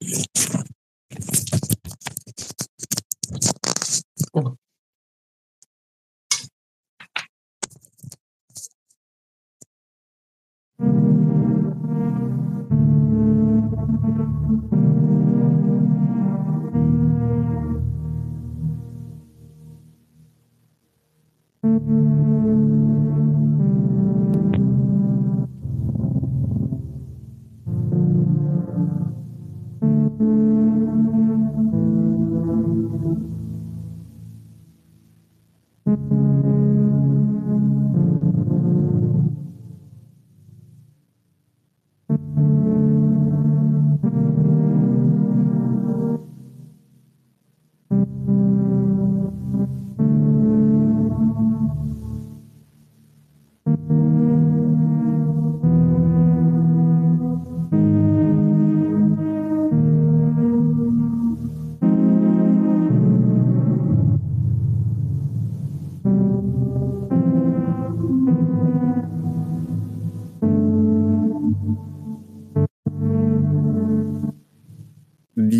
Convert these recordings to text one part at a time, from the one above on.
thank mm -hmm. you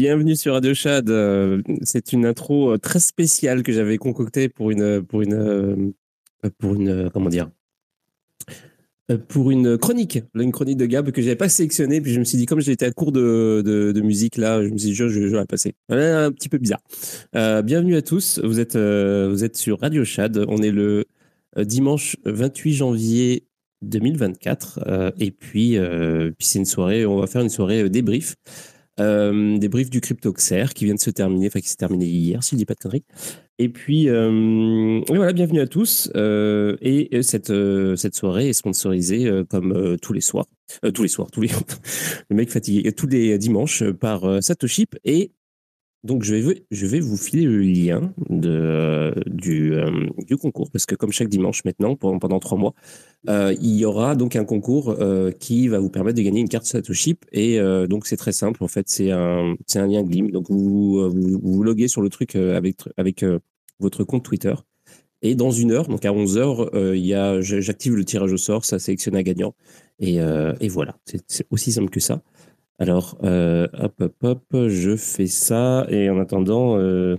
Bienvenue sur Radio Chad. Euh, c'est une intro euh, très spéciale que j'avais concoctée pour une pour une euh, pour une comment dire pour une chronique, une chronique de Gab que j'avais pas sélectionnée. Puis je me suis dit, comme j'étais à court de, de, musique là, je me suis dit, je, je, vais la passer. Un petit peu bizarre. bienvenue à tous. Vous êtes, vous êtes sur Radio Chad. On est le dimanche 28 janvier 2024. et puis, puis c'est une soirée, on va faire une soirée débrief. Euh, des briefs du CryptoXer qui vient de se terminer, enfin qui s'est terminé hier, si je dis pas de conneries. Et puis, euh, voilà, bienvenue à tous. Euh, et cette, cette soirée est sponsorisée comme tous les soirs, tous les soirs, tous les le mec fatigué, tous les dimanches par Satoship et donc, je vais, vous filer le lien euh, du concours, parce que comme chaque dimanche maintenant, pendant, trois mois, euh, il y aura donc un concours euh, qui va vous permettre de gagner une carte Satoshi. Et donc, c'est très simple, en fait, c'est un, lien Glim. Donc, vous, vous, loguez sur le truc avec, votre compte Twitter. Et dans une heure, donc à 11 heures, il y a, j'active le tirage au sort, ça sélectionne un gagnant. Et voilà, c'est aussi simple que ça. Alors, euh, hop, hop, hop, je fais ça. Et en attendant, euh,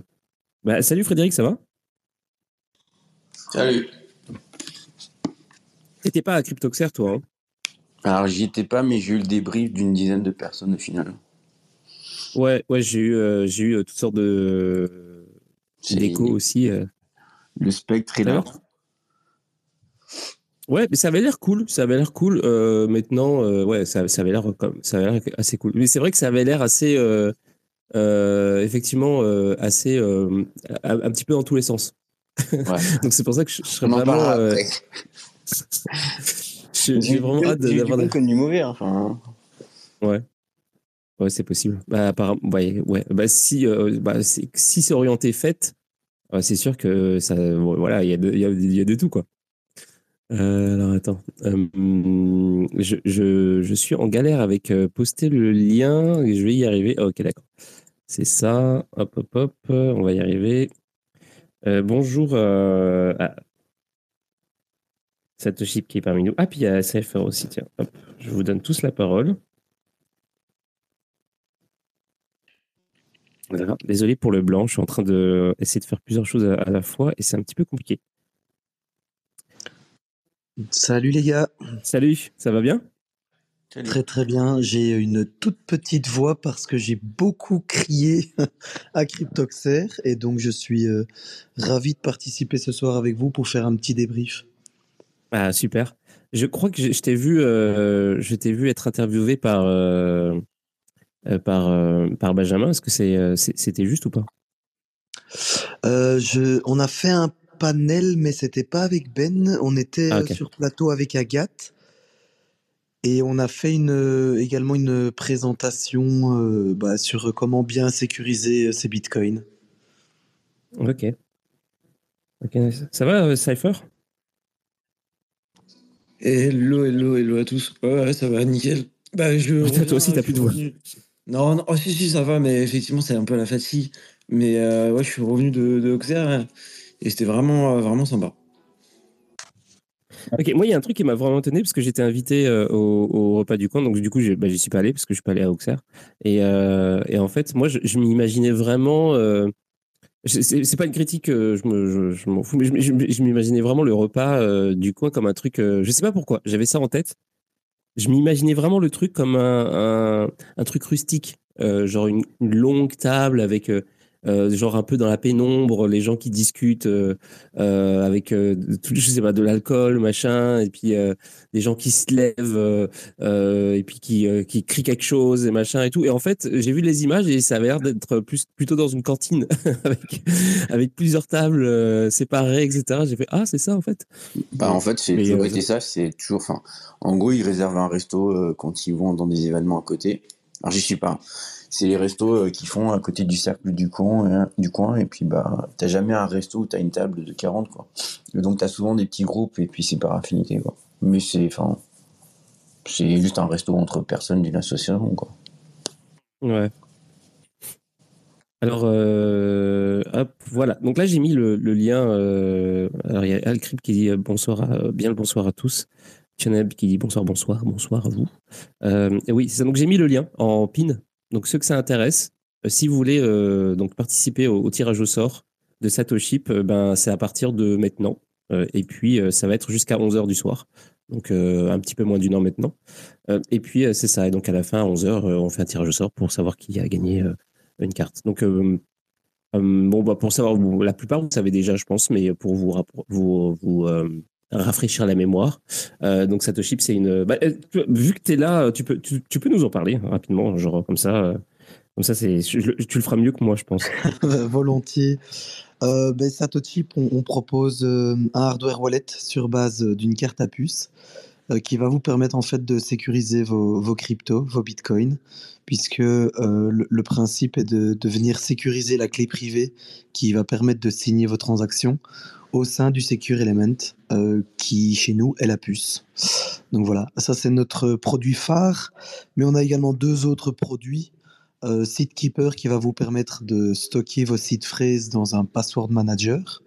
bah, salut Frédéric, ça va? Salut. T'étais pas à Cryptoxer, toi hein? Alors, j'y étais pas, mais j'ai eu le débrief d'une dizaine de personnes au final. Ouais, ouais, j'ai eu, euh, j'ai eu toutes sortes de d'échos aussi. Le spectre est là. Ouais, mais ça avait l'air cool. Ça avait l'air cool. Euh, maintenant, euh, ouais, ça, ça avait l'air comme ça avait l'air assez cool. Mais c'est vrai que ça avait l'air assez, euh, euh effectivement, euh, assez, euh, un, un, petit peu dans tous les sens. Ouais. Donc c'est pour ça que je, je serais vraiment. J'ai vraiment hâte d'avoir. Du bon comme du mauvais, hein, enfin. Ouais. Ouais, c'est possible. Bah, apparemment, ouais, ouais. Bah, si, bah, si c'est orienté fête, c'est sûr que ça, voilà, il y a de, y a, y a de tout, quoi. Euh, alors attends, euh, je, je, je, suis en galère avec euh, poster le lien je vais y arriver. ok, d'accord. C'est ça. Hop, hop, hop. On va y arriver. Bonjour à Satoshi qui est parmi nous. Ah, puis il y a CFR aussi. Tiens, hop. Je vous donne tous la parole. Désolé pour le blanc. Je suis en train d'essayer de faire plusieurs choses à la fois et c'est un petit peu compliqué. Salut les gars. Salut, ça va bien? Très très bien. J'ai une toute petite voix parce que j'ai beaucoup crié à Cryptoxer et donc je suis euh, ravi de participer ce soir avec vous pour faire un petit débrief. Ah super. Je crois que je, t'ai vu, euh, je t'ai vu être interviewé par euh, par euh, par Benjamin. Est-ce que c'est c'était juste ou pas? Je, on a fait un panel, mais c'était pas avec Ben. On était ah, okay. sur plateau avec Agathe. Et on a fait une, également une présentation euh, bah, sur comment bien sécuriser ses bitcoins. Ok. okay. Ça va, euh, Cypher? Hello, hello, hello à tous. Ouais, ça va, nickel. Bah, je, toi aussi, t'as plus de voix. Non, non, oh, si, si, ça va, mais effectivement, c'est un peu la fatigue. Mais euh, ouais, je suis revenu de, de Auxerre. Et c'était vraiment, euh, vraiment sympa. Ok, moi, il y a un truc qui m'a vraiment étonné parce que j'étais invité euh, au, repas du coin, donc du coup, bah, j'y suis pas allé parce que je suis pas allé à Auxerre. Et, euh, en fait, moi, je, m'imaginais vraiment. Euh, c'est pas une critique, je m'en je, fous, mais je, m'imaginais vraiment le repas du coin comme un truc. je sais pas pourquoi, j'avais ça en tête. Je m'imaginais vraiment le truc comme un, truc rustique, genre une, longue table avec euh, genre un peu dans la pénombre, les gens qui discutent euh, euh, avec, je sais pas, de l'alcool, machin, et puis des gens qui se lèvent et puis qui, qui crient quelque chose et machin et tout. Et en fait, j'ai vu les images et ça a l'air d'être plus, plutôt dans une cantine avec, avec plusieurs tables séparées, etc. J'ai fait ah c'est ça en fait. Bah en fait c'est toujours été ça, c'est toujours, enfin, en gros ils réservent un resto quand ils vont dans des événements à côté. Alors j'y suis pas c'est les restos euh, qui font à côté du cercle du coin, hein, du coin et puis bah t'as jamais un resto où t'as une table de 40 quoi. Et donc t'as souvent des petits groupes et puis c'est par affinité quoi. Mais c'est c'est juste un resto entre personnes d'une association quoi. Ouais. Alors, euh, hop, voilà. Donc là, j'ai mis le, lien. Euh, alors, il y a Alcrip qui dit bonsoir, bien le bonsoir à tous. Chanel qui dit bonsoir, bonsoir, bonsoir à vous. et oui, c'est ça. Donc, j'ai mis le lien en pin donc, ceux que ça intéresse, euh, si vous voulez euh, donc participer au, tirage au sort de Satoshi, euh, ben, c'est à partir de maintenant. et puis, ça va être jusqu'à 11h du soir. Donc, un petit peu moins d'une heure maintenant. et puis, c'est ça. Et donc, à la fin, à 11h, on fait un tirage au sort pour savoir qui a gagné une carte. Donc, bon, bah, pour savoir, la plupart, vous savez déjà, je pense, mais pour vous, vous, vous rafraîchir la mémoire. Euh, donc Satoshi, c'est une. Bah, euh, vu que tu es là, tu peux, tu, peux nous en parler hein, rapidement, genre comme ça. Euh, comme ça, c'est, tu le feras mieux que moi, je pense. Volontiers. Ben, Satoshi, on, propose un hardware wallet sur base d'une carte à puce qui va vous permettre en fait de sécuriser vos, cryptos, vos bitcoins, puisque le, principe est de venir sécuriser la clé privée qui va permettre de signer vos transactions au sein du Secure Element, euh, qui chez nous est la puce. Donc voilà, ça c'est notre produit phare, mais on a également deux autres produits. Euh, SeedKeeper qui va vous permettre de stocker vos seed phrases dans un password manager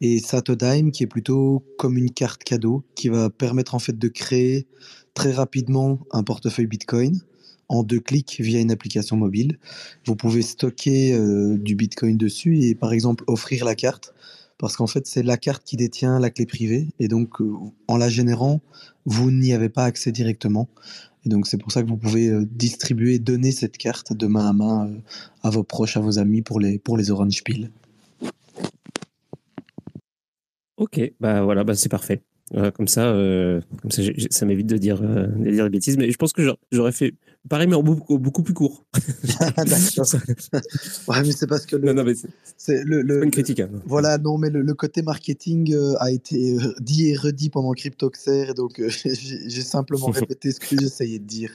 et Satodime qui est plutôt comme une carte cadeau qui va permettre en fait de créer très rapidement un portefeuille Bitcoin en deux clics via une application mobile. Vous pouvez stocker euh, du Bitcoin dessus et par exemple offrir la carte parce qu'en fait, c'est la carte qui détient la clé privée, et donc euh, en la générant, vous n'y avez pas accès directement. Et donc c'est pour ça que vous pouvez euh, distribuer, donner cette carte de main à main euh, à vos proches, à vos amis pour les, pour les Orange Peel. Ok, bah voilà, bah c'est parfait. comme ça, comme ça, ça m'évite de dire, de dire des bêtises. Mais je pense que j'aurais fait Pareil, mais en beaucoup, beaucoup plus court. ouais, mais c'est parce que le, non, non, c'est le, le, une critique. Hein. Voilà, non, mais le, côté marketing euh, a été euh, dit et redit pendant Cryptoxer, et donc euh, j'ai simplement répété ce que j'essayais de dire.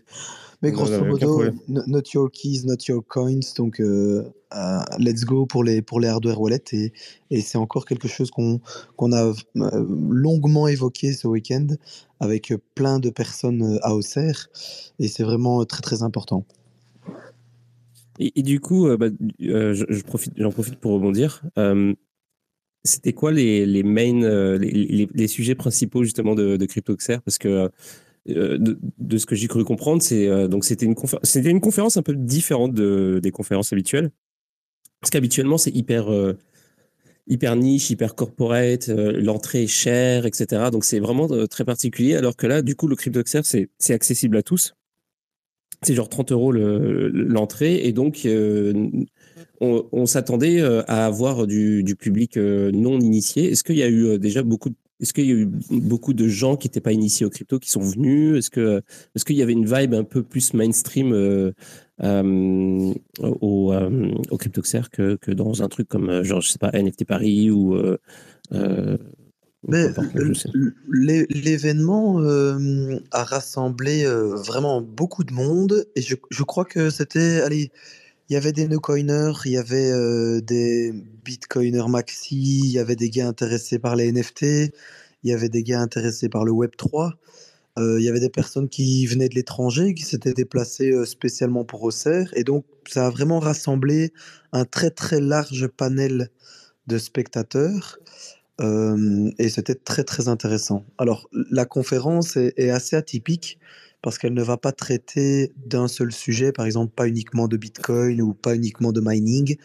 Mais grosso modo, not your keys, not your coins. Donc, euh, euh, let's go pour les, pour les hardware wallets. Et, et c'est encore quelque chose qu'on qu'on a euh, longuement évoqué ce week-end avec plein de personnes à Auxerre. Et c'est vraiment très, très important. Et, du coup, bah, je, profite, j'en profite pour rebondir. C'était quoi les, les main, les, les, sujets principaux justement de, de CryptoXer Parce que euh, de, ce que j'ai cru comprendre, c'est euh, donc c'était une conférence, un peu différente de, des conférences habituelles, parce qu'habituellement c'est hyper euh, hyper niche, hyper corporate, l'entrée est chère, etc. Donc c'est vraiment très particulier, alors que là, du coup, le CryptoXer, c'est c'est accessible à tous. C'est genre 30 euros l'entrée, et donc on, s'attendait à avoir du, du public non initié. Est-ce qu'il y a eu déjà beaucoup de est-ce qu'il y a eu beaucoup de gens qui n'étaient pas initiés au crypto qui sont venus? Est-ce que est qu'il y avait une vibe un peu plus mainstream euh, euh, au, euh, au CryptoXer que, que, dans un truc comme genre je sais pas NFT Paris ou L'événement a rassemblé vraiment beaucoup de monde et je, je crois que c'était allez il y avait des no-coiners, il y avait des bitcoiners maxi, il y avait des gars intéressés par les NFT, il y avait des gars intéressés par le Web3. il y avait des personnes qui venaient de l'étranger, qui s'étaient déplacées spécialement pour Auxerre. Et donc, ça a vraiment rassemblé un très très large panel de spectateurs. et c'était très très intéressant. Alors la conférence est, assez atypique parce qu'elle ne va pas traiter d'un seul sujet, par exemple pas uniquement de Bitcoin ou pas uniquement de mining.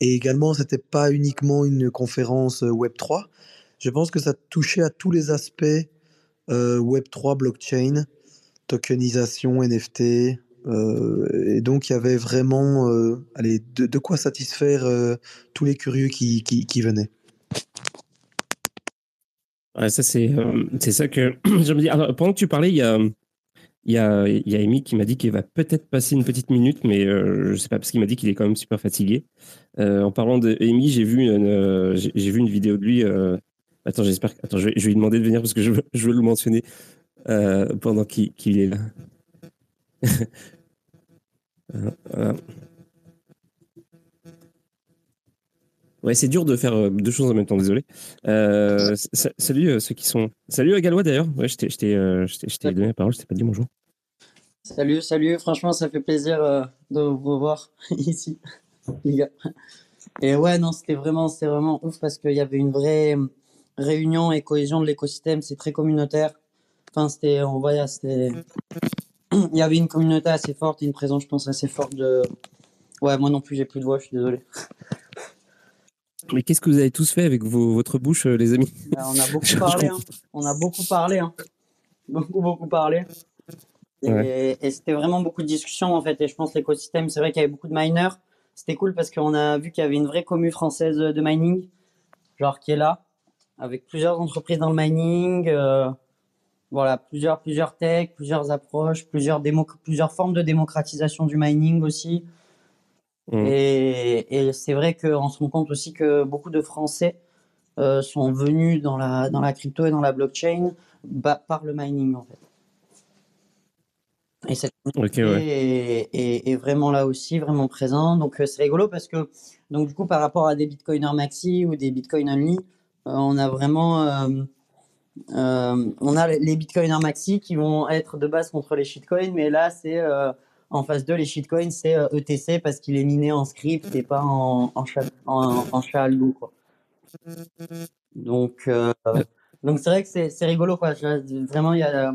Et également, c'était pas uniquement une conférence Web 3. Je pense que ça touchait à tous les aspects Web 3, blockchain, tokenisation, NFT. et donc, il y avait vraiment allez, de, quoi satisfaire tous les curieux qui, qui venaient. Ouais, ça, c'est euh, c'est ça que je me dis. Alors, pendant que tu parlais, il y a, il y a, Amy qui m'a dit qu'il va peut-être passer une petite minute, mais euh, je sais pas, parce qu'il m'a dit qu'il est quand même super fatigué. Euh, en parlant de Amy, j'ai vu, une, j'ai vu une vidéo de lui. attends, j'espère. Attends, je vais, lui demander de venir parce que je veux, je veux le mentionner pendant qu'il est là. voilà. Ouais, c'est dur de faire euh, deux choses en même temps, désolé. Euh, salut euh, ceux qui sont. Salut à Galois d'ailleurs. Ouais, je t'ai donné la parole, je t'ai pas dit bonjour. Salut, salut. Franchement, ça fait plaisir de vous revoir ici, les gars. Et ouais, non, c'était vraiment, c'était vraiment ouf parce qu'il y avait une vraie réunion et cohésion de l'écosystème. C'est très communautaire. Enfin, c'était, on voyait, c'était. Il y avait une communauté assez forte, une présence, je pense, assez forte de. Ouais, moi non plus, j'ai plus de voix, je suis désolé. Mais qu'est-ce que vous avez tous fait avec votre bouche, euh, les amis bah, On a beaucoup parlé. Hein. On a beaucoup parlé. Hein. Beaucoup, beaucoup parlé. Et, c'était vraiment beaucoup de discussions en fait. Et je pense l'écosystème, c'est vrai qu'il y avait beaucoup de miners. C'était cool parce qu'on a vu qu'il y avait une vraie commune française de mining, genre qui est là, avec plusieurs entreprises dans le mining. Euh, voilà, plusieurs, plusieurs techs, plusieurs approches, plusieurs, plusieurs formes de démocratisation du mining aussi. Mmh. Et, c'est vrai qu'on se rend compte aussi que beaucoup de Français euh, sont venus dans la, dans la crypto et dans la blockchain bah, par le mining en fait. Et cette communauté est, vraiment là aussi, vraiment présent. Donc euh, c'est rigolo parce que donc du coup par rapport à des bitcoiners maxi ou des bitcoin only, euh, on a vraiment on a les bitcoiners maxi qui vont être de base contre les shitcoins, mais là c'est en phase 2, les shitcoins, c'est ETC euh, e parce qu'il est miné en script et pas en, en. Donc, euh, donc c'est vrai que c'est rigolo. Quoi. Vraiment, il y a,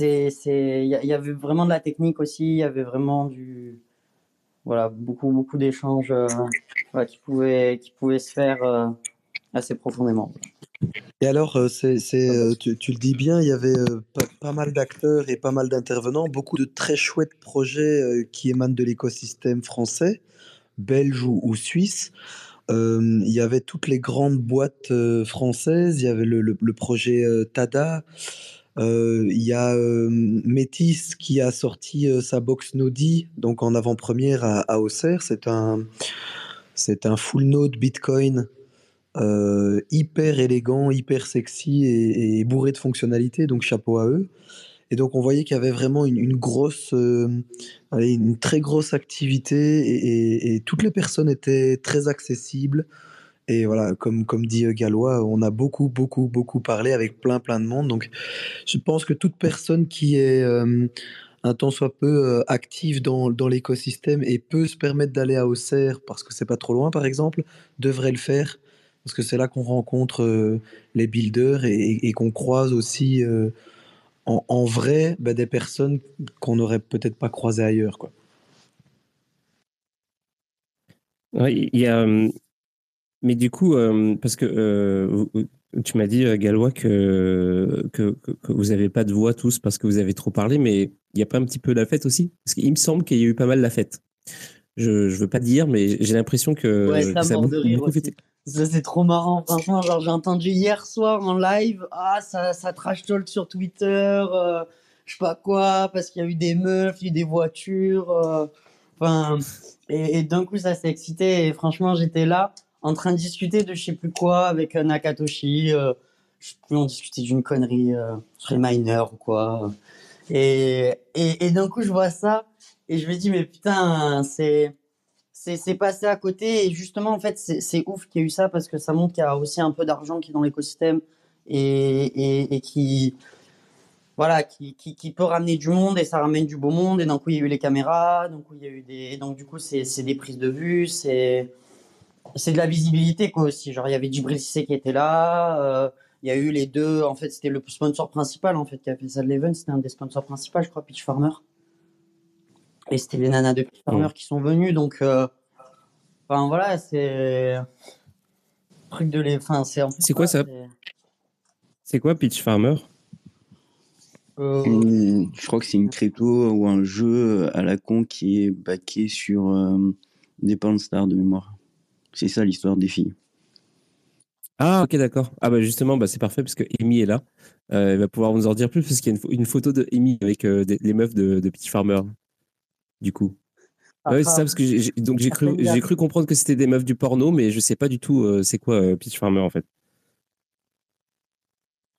il y, avait vraiment de la technique aussi. Il y avait vraiment du, voilà, beaucoup, beaucoup d'échanges euh, qui, pouvaient, qui pouvaient se faire assez profondément. Et alors, euh, c'est, euh, tu, le dis bien, il y avait euh, pas, mal d'acteurs et pas mal d'intervenants, beaucoup de très chouettes projets qui émanent de l'écosystème français, belge ou, suisse. il y avait toutes les grandes boîtes françaises, il y avait le, projet Tada, il y a Métis qui a sorti sa box Nodi, donc en avant-première à, à Auxerre. C'est un, c'est un full node Bitcoin euh, hyper élégant, hyper sexy et, bourré de fonctionnalités, donc chapeau à eux. Et donc on voyait qu'il y avait vraiment une, grosse, euh, une très grosse activité et, toutes les personnes étaient très accessibles. Et voilà, comme, comme dit euh, Gallois, on a beaucoup, beaucoup, beaucoup parlé avec plein, plein de monde. Donc je pense que toute personne qui est un temps soit peu active dans, dans l'écosystème et peut se permettre d'aller à Auxerre parce que c'est pas trop loin, par exemple, devrait le faire parce que c'est là qu'on rencontre euh, les builders et, qu'on croise aussi euh, en, vrai bah, des personnes qu'on n'aurait peut-être pas croisées ailleurs. Quoi. il y a, hum, mais du coup, parce que euh, tu m'as dit, Galois, que, que, vous n'avez pas de voix tous parce que vous avez trop parlé, mais il n'y a pas un petit peu la fête aussi? Parce qu'il me semble qu'il y a eu pas mal la fête. Je ne veux pas dire, mais j'ai l'impression que, ça, a beaucoup, ça, c'est trop marrant. Franchement, genre, j'ai entendu hier soir en live, ah, ça, ça trash talk sur Twitter, euh, je sais pas quoi, parce qu'il y a eu des meufs, il y a eu des voitures. Euh, enfin, et, d'un coup, ça s'est excité. Et franchement, j'étais là, en train de discuter de je sais plus quoi avec euh, Nakatoshi. je sais plus, on discutait d'une connerie sur les miners ou quoi. Et, et, et d'un coup, je vois ça, et je me dis, mais putain, c'est c'est passé à côté. Et justement, en fait, c'est ouf qu'il y ait eu ça parce que ça montre qu'il y a aussi un peu d'argent qui est dans l'écosystème et, et, qui, voilà, qui, qui, peut ramener du monde et ça ramène du beau monde. Et coup, il y a eu les caméras, donc il y a eu des, donc du coup, c'est des prises de vue, c'est c'est de la visibilité quoi aussi. Genre il y avait Djibril Cissé qui était là. Il y a eu les deux. En fait, c'était le sponsor principal en fait qui a fait ça de l'event. C'était un des sponsors principaux, je crois, Pitch Farmer. Et c'était les nanas de Pitch Farmer mm. qui sont venues. Donc, enfin voilà, c'est truc de les. Enfin, c'est. C'est quoi ça C'est quoi Pitch Farmer? Euh, Je crois que c'est une crypto ou un jeu à la con qui est baqué sur euh, des Stars de mémoire. C'est ça l'histoire des filles. Ah ok d'accord. Ah bah justement bah c'est parfait parce que Amy est là. Euh, elle va pouvoir nous en dire plus parce qu'il y a une, photo de Amy avec les meufs de, de Pitch Farmer. Du coup. Ah, ouais, c'est ça, parce que j'ai, donc j'ai cru, j'ai cru comprendre que c'était des meufs du porno, mais je sais pas du tout euh, c'est quoi euh, Peach Farmer en fait.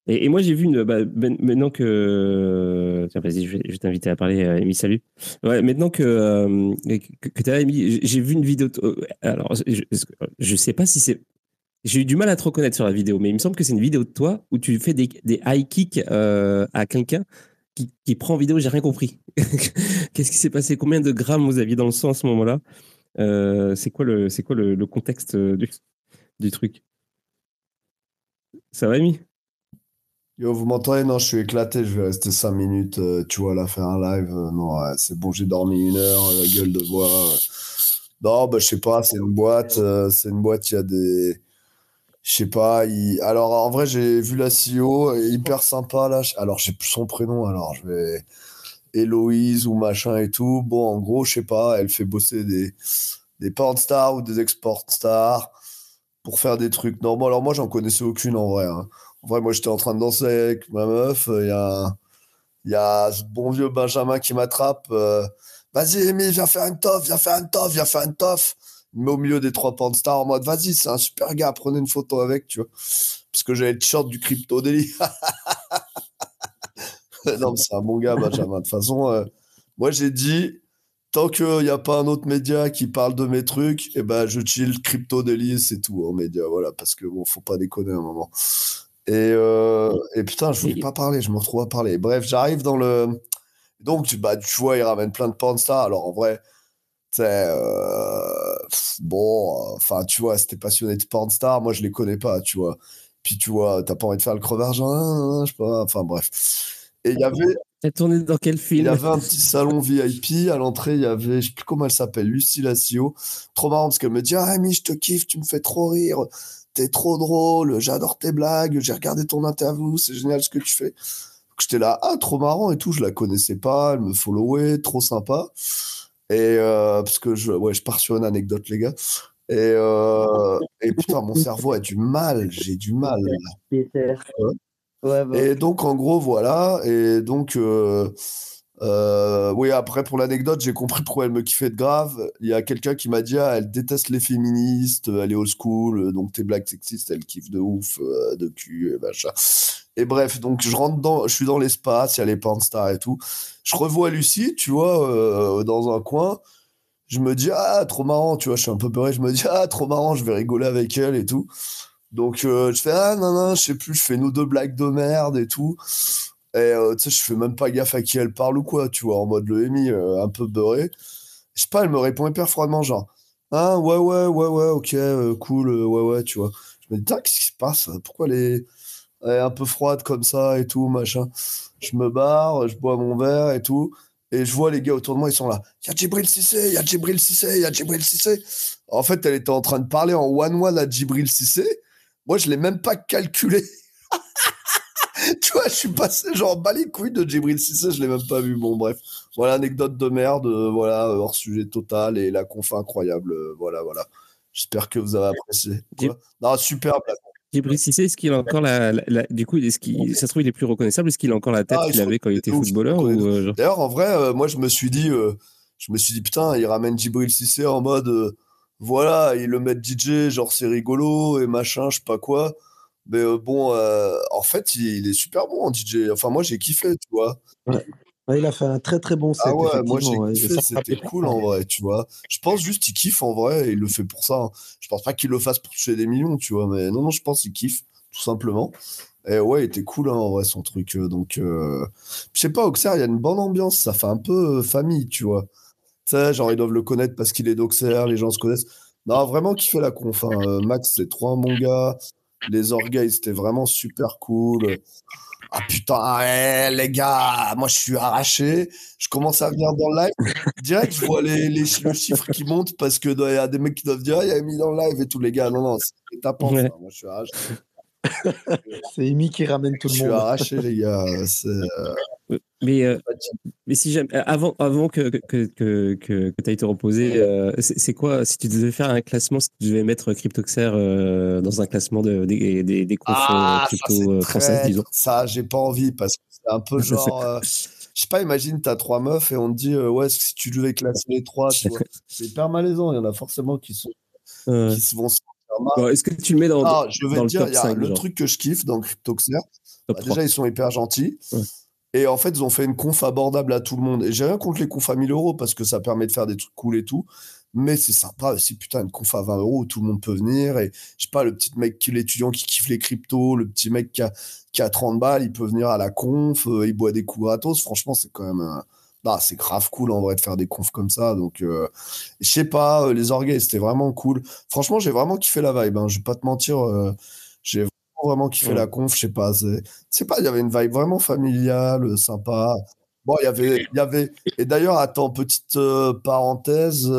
Et, moi j'ai vu une, bah, ben, maintenant que, tiens vas-y, je vais, t'inviter à parler, Amy, salut. Ouais, maintenant que que, que t'as Amy, j'ai vu une vidéo. alors je, je sais pas si c'est, j'ai eu du mal à te reconnaître sur la vidéo, mais il me semble que c'est une vidéo de toi où tu fais des, des high kicks à quelqu'un qui, prend vidéo, j'ai rien compris. Qu'est-ce qui s'est passé? Combien de grammes vous aviez dans le sang à ce moment-là? Euh, C'est quoi, le, contexte euh, du, truc? Ça va, Amy? Yo, vous m'entendez? Non, je suis éclaté, je vais rester 5 minutes, euh, tu vois, là, faire un live. non, c'est bon, j'ai dormi une heure, la gueule de bois. Non, bah, je sais pas, c'est une boîte, c'est une boîte, il y a des je sais pas. Alors, en vrai, j'ai vu la CEO, hyper sympa, là. Alors, j'ai plus son prénom, alors je vais. Héloïse ou machin et tout. Bon, en gros, je sais pas, elle fait bosser des, des stars ou des export stars pour faire des trucs normaux. Alors, moi, j'en connaissais aucune en vrai. Hein. En vrai, moi, j'étais en train de danser avec ma meuf. Il y a, y a ce bon vieux Benjamin qui m'attrape. Euh, Vas-y, Rémi, viens faire une toffe, viens faire une toffe, viens faire une toffe mais au milieu des trois stars en mode vas-y, c'est un super gars, prenez une photo avec, tu vois. Parce que j'avais le t-shirt du Crypto Daily. non, c'est un bon gars, Benjamin. De toute façon, euh, moi j'ai dit, tant qu'il n'y a pas un autre média qui parle de mes trucs, et eh ben je chill Crypto Daily, c'est tout en média, voilà, parce que bon, faut pas déconner un moment. Et, euh, et putain, je voulais pas parler, je me retrouve à parler. Bref, j'arrive dans le. Donc, bah, tu vois, il ramène plein de stars. Alors, en vrai, euh, bon, enfin, tu vois, c'était passionné de porn star, moi je les connais pas, tu vois. Puis tu vois, t'as pas envie de faire le crevard, genre, hein, je sais pas, enfin bref. Et il y avait. Elle tourné dans quel film Il y avait un petit salon VIP. À l'entrée, il y avait, je sais plus comment elle s'appelle, Lucie Lacio. Trop marrant parce qu'elle me dit Ah, Rémi, je te kiffe, tu me fais trop rire. T'es trop drôle, j'adore tes blagues, j'ai regardé ton interview, c'est génial ce que tu fais. J'étais là, ah, trop marrant et tout, je la connaissais pas, elle me followait, trop sympa. Et euh, parce que je, ouais, je pars sur une anecdote, les gars. Et, euh, et putain, mon cerveau a du mal, j'ai du mal. Bah et donc, en gros, voilà. Et donc, euh, euh, oui, après, pour l'anecdote, j'ai compris pourquoi elle me kiffait de grave. Il y a quelqu'un qui m'a dit ah, elle déteste les féministes, elle est old school, donc tes blagues sexistes, elle kiffe de ouf, euh, de cul, et machin. Et bref, donc je rentre dans, je suis dans l'espace, il y a les Panstar et tout. Je revois Lucie, tu vois, dans un coin. Je me dis, ah, trop marrant, tu vois, je suis un peu peuré. Je me dis, ah, trop marrant, je vais rigoler avec elle et tout. Donc, je fais, ah, non, non, je sais plus, je fais nos deux blagues de merde et tout. Et euh, tu sais, je fais même pas gaffe à qui elle parle ou quoi, tu vois, en mode le Emi, euh, un peu beurré. Je sais pas, elle me répond hyper froidement, genre, ah ouais, ouais, ouais, ouais, ok, euh, cool, ouais, ouais, tu vois. Je me dis, qu'est-ce qui se passe? Pourquoi elle est, un peu froide comme ça et tout, machin Je me barre, je bois mon verre et tout. Et je vois les gars autour de moi, ils sont là. Il y a Djibril Cissé, il y a Djibril Cissé, il y a Djibril Cissé. En fait, elle était en train de parler en one-one à Djibril Cissé. Moi, je l'ai même pas calculé. tu vois, je suis passé genre bas les couilles de Djibril Cissé, je l'ai même pas vu. Bon, bref. Voilà, anecdote de merde, euh, voilà, hors sujet total et la conf incroyable. Euh, voilà, voilà. J'espère que vous avez apprécié. non, superbe. Djibril Cissé, est-ce qu'il a encore la, du coup, est-ce qu'il, ça se trouve, il est plus reconnaissable Est-ce qu'il a encore la tête ah, qu'il avait quand il était footballeur euh, D'ailleurs, en vrai, moi, je me suis dit, je me suis dit, putain, il ramène Djibril Cissé en mode, voilà, il le met DJ, genre c'est rigolo et machin, je sais pas quoi. Mais euh, bon, euh, en fait, il, est super bon en DJ. Enfin, moi, j'ai kiffé, tu vois. Ouais. il a fait un très très bon set. Ah ouais, moi j'ai kiffé, c'était cool en vrai, tu vois. Je pense juste qu'il kiffe en vrai et il le fait pour ça. Hein. Je pense pas qu'il le fasse pour toucher des millions, tu vois, mais non, non, je pense qu'il kiffe, tout simplement. Et ouais, il était cool hein, en vrai son truc. Euh, donc, je sais pas, Auxerre, il y a une bonne ambiance, ça fait un peu famille, tu vois. Sais, genre ils doivent le connaître parce qu'il est d'Auxerre, les gens se connaissent. Non, vraiment kiffé la conf. Hein. Max, c'est trop un bon gars. Les orgueils, c'était vraiment super cool. Ah putain, les gars, moi je suis arraché. Je commence à venir dans le live. Direct, je vois les, les, chiffres qui montent parce que il y a des mecs qui doivent dire, ah, il y a mis dans le live et tous les gars. Non, non, c'est tapant. Moi je suis arraché. c'est Amy qui ramène tout le monde. Je suis arraché, les gars. Euh, mais, euh, mais si jamais, avant, avant que, que, que, que, tu ailles te reposer, euh, c'est quoi, si tu devais faire un classement, si tu devais mettre Cryptoxer dans un classement de, des, des, des confs ah, crypto françaises, disons? Ça, j'ai pas envie parce que c'est un peu genre. je sais pas, imagine, t'as trois meufs et on te dit, ouais, si tu devais classer les trois, c'est hyper malaisant. Il y en a forcément qui sont. qui se vont est-ce que tu le mets dans, ah, je vais le dire, il y a le truc que je kiffe dans CryptoXer. Bah, déjà, ils sont hyper gentils. Et en fait, ils ont fait une conf abordable à tout le monde. Et j'ai rien contre les confs à 1000 euros parce que ça permet de faire des trucs cool et tout. Mais c'est sympa aussi, putain, une conf à 20 euros où tout le monde peut venir. Et je sais pas, le petit mec, l'étudiant qui kiffe les cryptos, le petit mec qui a, qui a 30 balles, il peut venir à la conf, euh, il boit des coups gratos. Franchement, c'est quand même. Bah, c'est grave cool en vrai de faire des confs comme ça. Donc, euh, je sais pas, euh, les orgues, c'était vraiment cool. Franchement, j'ai vraiment kiffé la vibe. Hein. Je vais pas te mentir, euh, j'ai vraiment, kiffé la conf. Je sais pas, c'est pas, il y avait une vibe vraiment familiale, sympa. Bon, il y avait, il y avait. Et d'ailleurs, attends, petite parenthèse.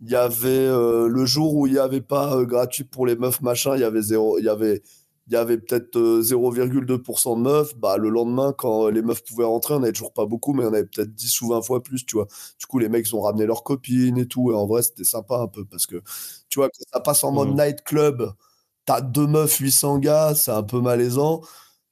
il y avait le jour où il n'y avait pas gratuit pour les meufs machin, il y avait zéro, il y avait il y avait peut-être 0,2% de meufs. Bah, le lendemain, quand les meufs pouvaient rentrer, on n'avait toujours pas beaucoup, mais on avait peut-être 10 ou 20 fois plus, tu vois. Du coup, les mecs ont ramené leurs copines et tout. Et en vrai, c'était sympa un peu parce que, tu vois, quand ça passe en mode mmh. night club, t'as deux meufs, 800 gars, c'est un peu malaisant.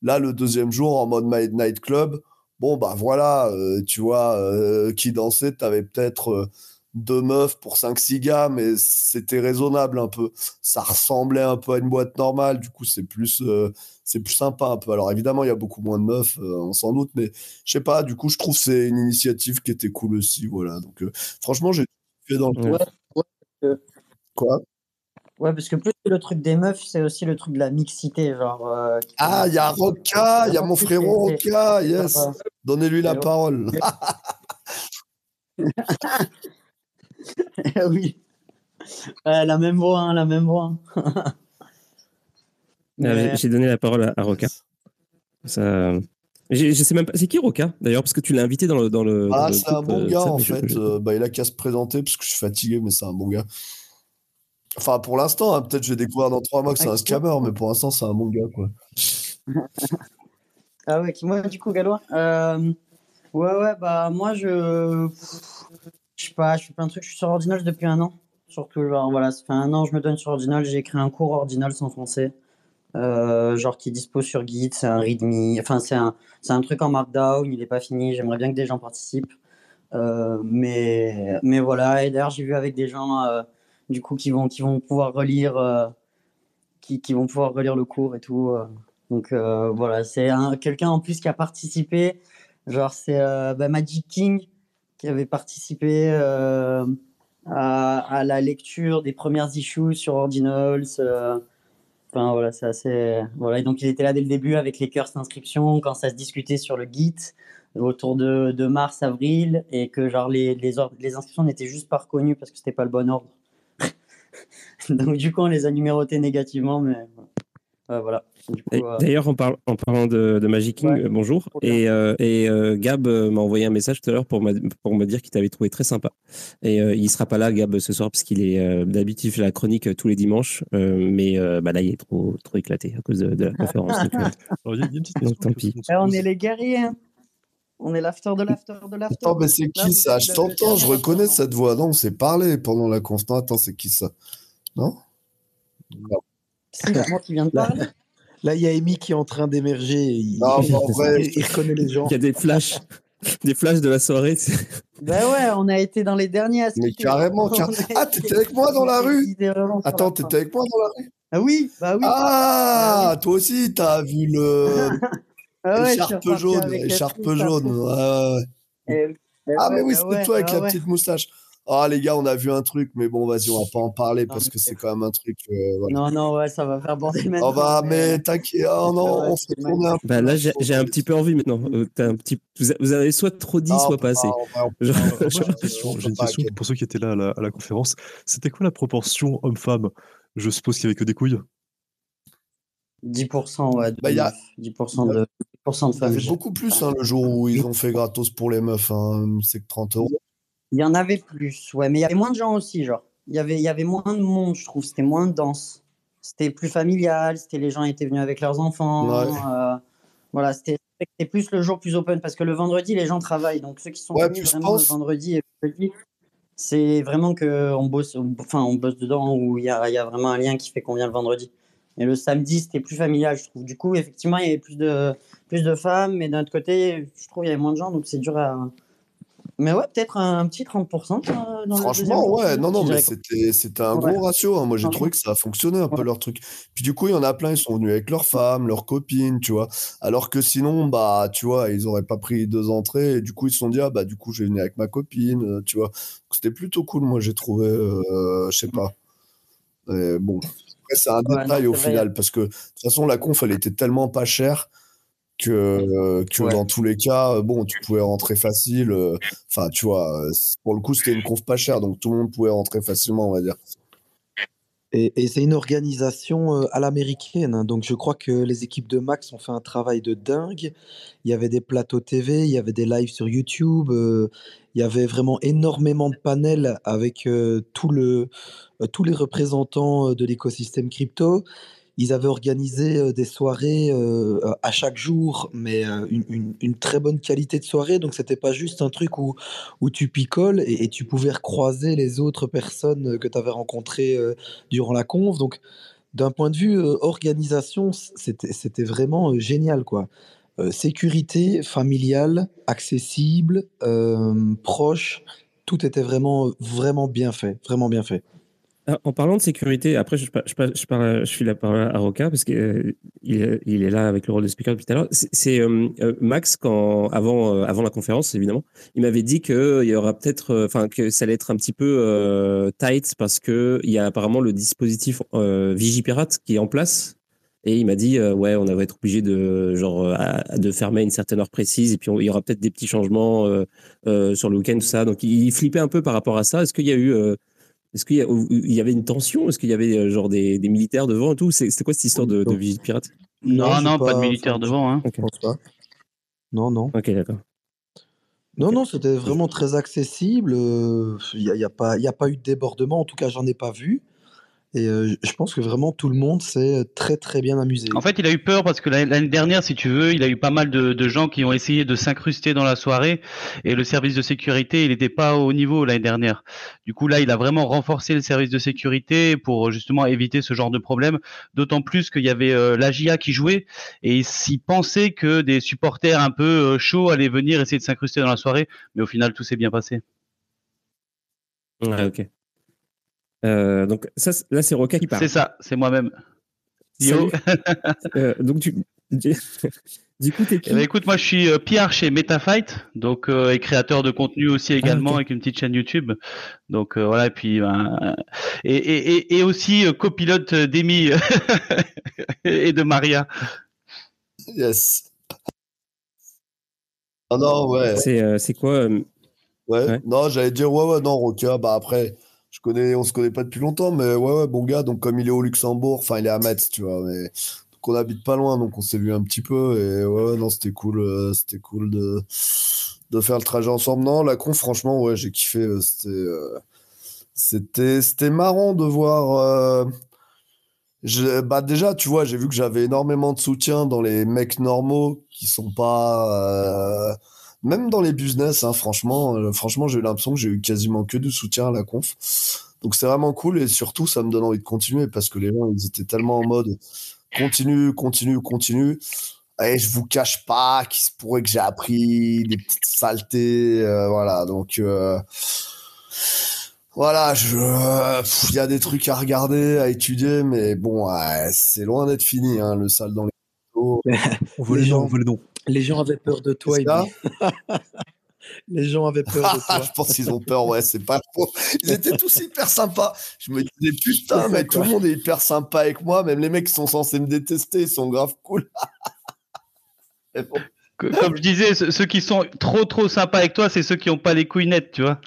Là, le deuxième jour, en mode night club, bon, bah voilà, euh, tu vois, euh, qui dansait, t'avais peut-être deux meufs pour 5-6 gars, mais c'était raisonnable un peu. Ça ressemblait un peu à une boîte normale, du coup, c'est plus, euh, c'est plus sympa un peu. Alors évidemment, il y a beaucoup moins de meufs, euh, on s'en doute, mais je sais pas, du coup, je trouve que c'est une initiative qui était cool aussi. Voilà, donc euh, franchement, j'ai fait dans le. Ouais, Quoi? Ouais, parce que plus le truc des meufs, c'est aussi le truc de la mixité. Genre, ah, il y a Roca, il y a mon frérot Roca, yes. Donnez-lui la parole. oui. la même voix, hein, la même voix. Ah, j'ai donné la parole à, Roca. Ça... Je, sais même pas. C'est qui Roca d'ailleurs Parce que tu l'as invité dans le. Dans le ah, c'est un bon euh, gars en fait. Euh, bah, il a qu'à se présenter parce que je suis fatigué, mais c'est un bon gars. Enfin, pour l'instant, hein, peut-être je vais découvrir dans trois mois que c'est un scammer, mais pour l'instant, c'est un bon gars quoi. ah ouais, qui moi du coup, Galois euh, Ouais, ouais, bah moi je. Je sais pas, je fais plein de trucs. Je suis sur Ordinal depuis un an. Surtout, genre, voilà, ça fait un an je me donne sur Ordinal. J'ai écrit un cours Ordinal en français. Euh, genre qui dispose sur Git, c'est un README, enfin c'est un, c'est un truc en Markdown, il n'est pas fini, j'aimerais bien que des gens participent. Euh, mais, mais voilà, et d'ailleurs j'ai vu avec des gens du coup qui vont, qui vont pouvoir relire, qui, qui, vont pouvoir relire le cours et tout. donc voilà, c'est quelqu'un en plus qui a participé, genre c'est bah, Magic King, qui avait participé euh, à, la lecture des premières issues sur Ordinals. Euh, enfin voilà, c'est assez. Voilà, et donc il était là dès le début avec les curses d'inscription quand ça se discutait sur le Git autour de, de mars, avril, et que genre les, les, les inscriptions n'étaient juste pas reconnues parce que c'était pas le bon ordre. donc du coup on les a numérotées négativement, mais voilà. Euh, d'ailleurs, en, en, parlant de, Magic King, euh, bonjour. Et, euh, et Gab m'a envoyé un message tout à l'heure pour, pour me dire qu'il t'avait trouvé très sympa. Et il sera pas là, Gab, ce soir, parce qu'il est d'habitude, il fait la chronique tous les dimanches. mais bah, là, il est trop, trop éclaté à cause de, la conférence. donc, tant pis. Eh, on est les guerriers. Hein. On est l'after de l'after de l'after. Attends, mais c'est qui ça? Je t'entends, je reconnais cette voix. Non, on s'est parlé pendant la conférence. Attends, c'est qui ça? Non? Non. C'est moi qui viens de parler. Là, il y a Amy qui est en train d'émerger. Il... il, reconnaît les gens. Il y a des flashs. Des flashs de la soirée. Ben ouais, on a été dans les derniers. Mais carrément. Ah, t'étais avec moi dans la rue? Attends, t'étais avec moi dans la rue? Ah oui, bah oui. Ah, toi aussi, t'as vu le. ah ouais, écharpe jaune. Écharpe jaune. Ouais, ouais. ah, mais oui, c'était toi avec la petite moustache. ah les gars, on a vu un truc, mais bon, vas-y, on va pas en parler parce que c'est quand même un truc. Euh, non, non, ouais, ça va faire bordel oh, maintenant. Oh bah, mais, t'inquiète, oh non, on se un bah, Là, j'ai un petit peu envie maintenant. Euh, un petit... Vous avez soit trop dit, soit pas assez. J'ai une question, pour ceux qui étaient là à la, conférence. C'était quoi la proportion homme-femme? Je suppose qu'il n'y avait que des couilles? 10%, ouais. De bah, y a... 10% de, 10% de femmes. Il y avait beaucoup plus hein, le jour où ils ont fait gratos pour les meufs. Hein. C'est que 30 euros. Il y en avait plus, ouais, mais il y avait moins de gens aussi, genre. Il y avait, il y avait moins de monde, je trouve. C'était moins dense. C'était plus familial. C'était les gens étaient venus avec leurs enfants. Euh, voilà, c'était plus le jour plus open parce que le vendredi, les gens travaillent. Donc ceux qui sont venus vraiment le vendredi et jeudi, c'est vraiment que on bosse, enfin on bosse dedans où il y a, y a, vraiment un lien qui fait qu'on vient le vendredi. Et le samedi, c'était plus familial, je trouve. Du coup, effectivement, il y avait plus de, plus de femmes, mais d'un autre côté, je trouve qu'il y avait moins de gens, donc c'est dur à, mais ouais, peut-être un, petit 30%. Euh, dans Franchement, ouais, non, non, mais c'était un gros ratio. Hein. Moi, j'ai trouvé que ça a fonctionné un peu leur truc. Puis du coup, il y en a plein, ils sont venus avec leurs femmes, leurs copines, tu vois. Alors que sinon, bah, tu vois, ils auraient pas pris deux entrées. Et du coup, ils se sont dit, ah, bah, du coup, je vais venir avec ma copine, euh, tu vois. C'était plutôt cool, moi, j'ai trouvé, euh, je sais pas. bon, après, c'est un détail au final, parce que de toute façon, la conf, elle était tellement pas chère que, que dans tous les cas, bon, tu pouvais rentrer facile. Euh, enfin, tu vois, pour le coup, c'était une conf pas chère, donc tout le monde pouvait rentrer facilement, on va dire. Et, et c'est une organisation euh, à l'américaine. Hein, donc je crois que les équipes de Max ont fait un travail de dingue. Il y avait des plateaux TV, il y avait des lives sur YouTube, euh, il y avait vraiment énormément de panels avec tout le, tous les représentants de l'écosystème crypto. Ils avaient organisé des soirées à chaque jour, mais une, très bonne qualité de soirée. Donc, c'était pas juste un truc où, tu picoles et, tu pouvais recroiser les autres personnes que tu avais rencontrées durant la conf. Donc, d'un point de vue organisation, c'était vraiment génial, quoi. Sécurité familiale, accessible, proche, tout était vraiment, vraiment bien fait, vraiment bien fait. Ah, en parlant de sécurité, après, je, parle, je suis là par à Roca parce qu'il euh, est là avec le rôle de speaker depuis tout à l'heure. C'est euh, euh, Max, quand, avant, avant la conférence, évidemment, il m'avait dit qu'il y aura peut-être, que ça allait être un petit peu tight parce qu'il y a apparemment le dispositif Vigipirate qui est en place. Et il m'a dit, ouais, on va être obligé de, genre, de fermer à une certaine heure précise et puis il y aura peut-être des petits changements sur le week-end, tout ça. Donc il flippait un peu par rapport à ça. Est-ce qu'il y a eu est-ce qu'il y, avait une tension? Est-ce qu'il y avait euh, genre des, militaires devant et tout? C'était quoi cette histoire de, de vigile pirate? Non, non, pas, de militaires devant. Hein. Non, non. Ok, d'accord. Non, non, c'était vraiment très accessible. Euh, il n'y a, pas, a pas eu de débordement. En tout cas, j'en ai pas vu. Et je pense que vraiment tout le monde s'est très très bien amusé. En fait, il a eu peur parce que l'année dernière, si tu veux, il a eu pas mal de, de gens qui ont essayé de s'incruster dans la soirée et le service de sécurité, il n'était pas au niveau l'année dernière. Du coup, là, il a vraiment renforcé le service de sécurité pour justement éviter ce genre de problème. D'autant plus qu'il y avait euh, la GIA qui jouait et s'il pensait que des supporters un peu chauds allaient venir essayer de s'incruster dans la soirée, mais au final, tout s'est bien passé. Ouais, ok. Euh, donc ça, là, c'est Roca qui parle. C'est ça, c'est moi-même. Yo. euh, donc tu, du coup, t'es qui eh ben, Écoute, moi, je suis euh, Pierre chez MetaFight, donc euh, et créateur de contenu aussi ah, également avec une petite chaîne YouTube. Donc euh, voilà, et puis ben, et, et, et, aussi copilote d'Emi et de Maria. Yes. Ah non, ouais. C'est c'est quoi ouais. Non, j'allais dire ouais, ouais, non, Roca. Bah après je connais, on se connaît pas depuis longtemps, mais ouais, ouais, bon gars. Donc, comme il est au Luxembourg, enfin, il est à Metz, tu vois. Mais, donc, on habite pas loin, donc on s'est vu un petit peu. Et ouais, non, c'était cool, euh, c'était cool de, de faire le trajet ensemble. Non, la con, franchement, ouais, j'ai kiffé. Euh, c'était, euh, c'était, c'était marrant de voir. Bah déjà, tu vois, j'ai vu que j'avais énormément de soutien dans les mecs normaux qui sont pas même dans les business, hein, franchement, euh, franchement, j'ai eu l'impression que j'ai eu quasiment que du soutien à la conf. Donc c'est vraiment cool et surtout ça me donne envie de continuer parce que les gens ils étaient tellement en mode continue, continue, continue. Et je vous cache pas qu'il se pourrait que j'ai appris des petites saletés, euh, voilà. Donc euh, voilà, il y a des trucs à regarder, à étudier, mais bon, c'est loin d'être fini, hein, le sale dans les. on veut les, gens, on veut les dons. Les gens avaient peur de toi. Les gens avaient peur de toi. je pense qu'ils ont peur, ouais, c'est pas faux. Ils étaient tous hyper sympas. Je me disais, putain, mais tout le monde est hyper sympa avec moi. Même les mecs qui sont censés me détester, ils sont grave cool. Comme je disais, ceux qui sont trop trop sympas avec toi, c'est ceux qui n'ont pas les couilles nettes, tu vois.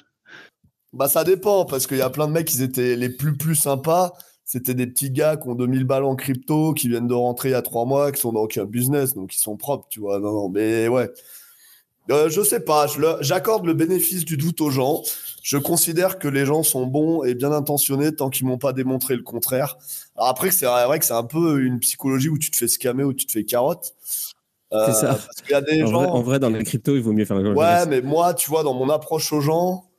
Bah ça dépend, parce qu'il y a plein de mecs qui étaient les plus plus sympas. C'était des petits gars qui ont 2000 balles en crypto, qui viennent de rentrer il y a trois mois, qui sont dans aucun business, donc ils sont propres, tu vois. Non, non, mais ouais. Euh, je sais pas, j'accorde le bénéfice du doute aux gens. Je considère que les gens sont bons et bien intentionnés tant qu'ils m'ont pas démontré le contraire. Alors après, c'est vrai que c'est un peu une psychologie où tu te fais scammer, où tu te fais carotte. Euh, c'est ça. Parce qu'il y a des en, gens... vrai, en vrai, dans les crypto, il vaut mieux faire. Ouais, mais moi, tu vois, dans mon approche aux gens,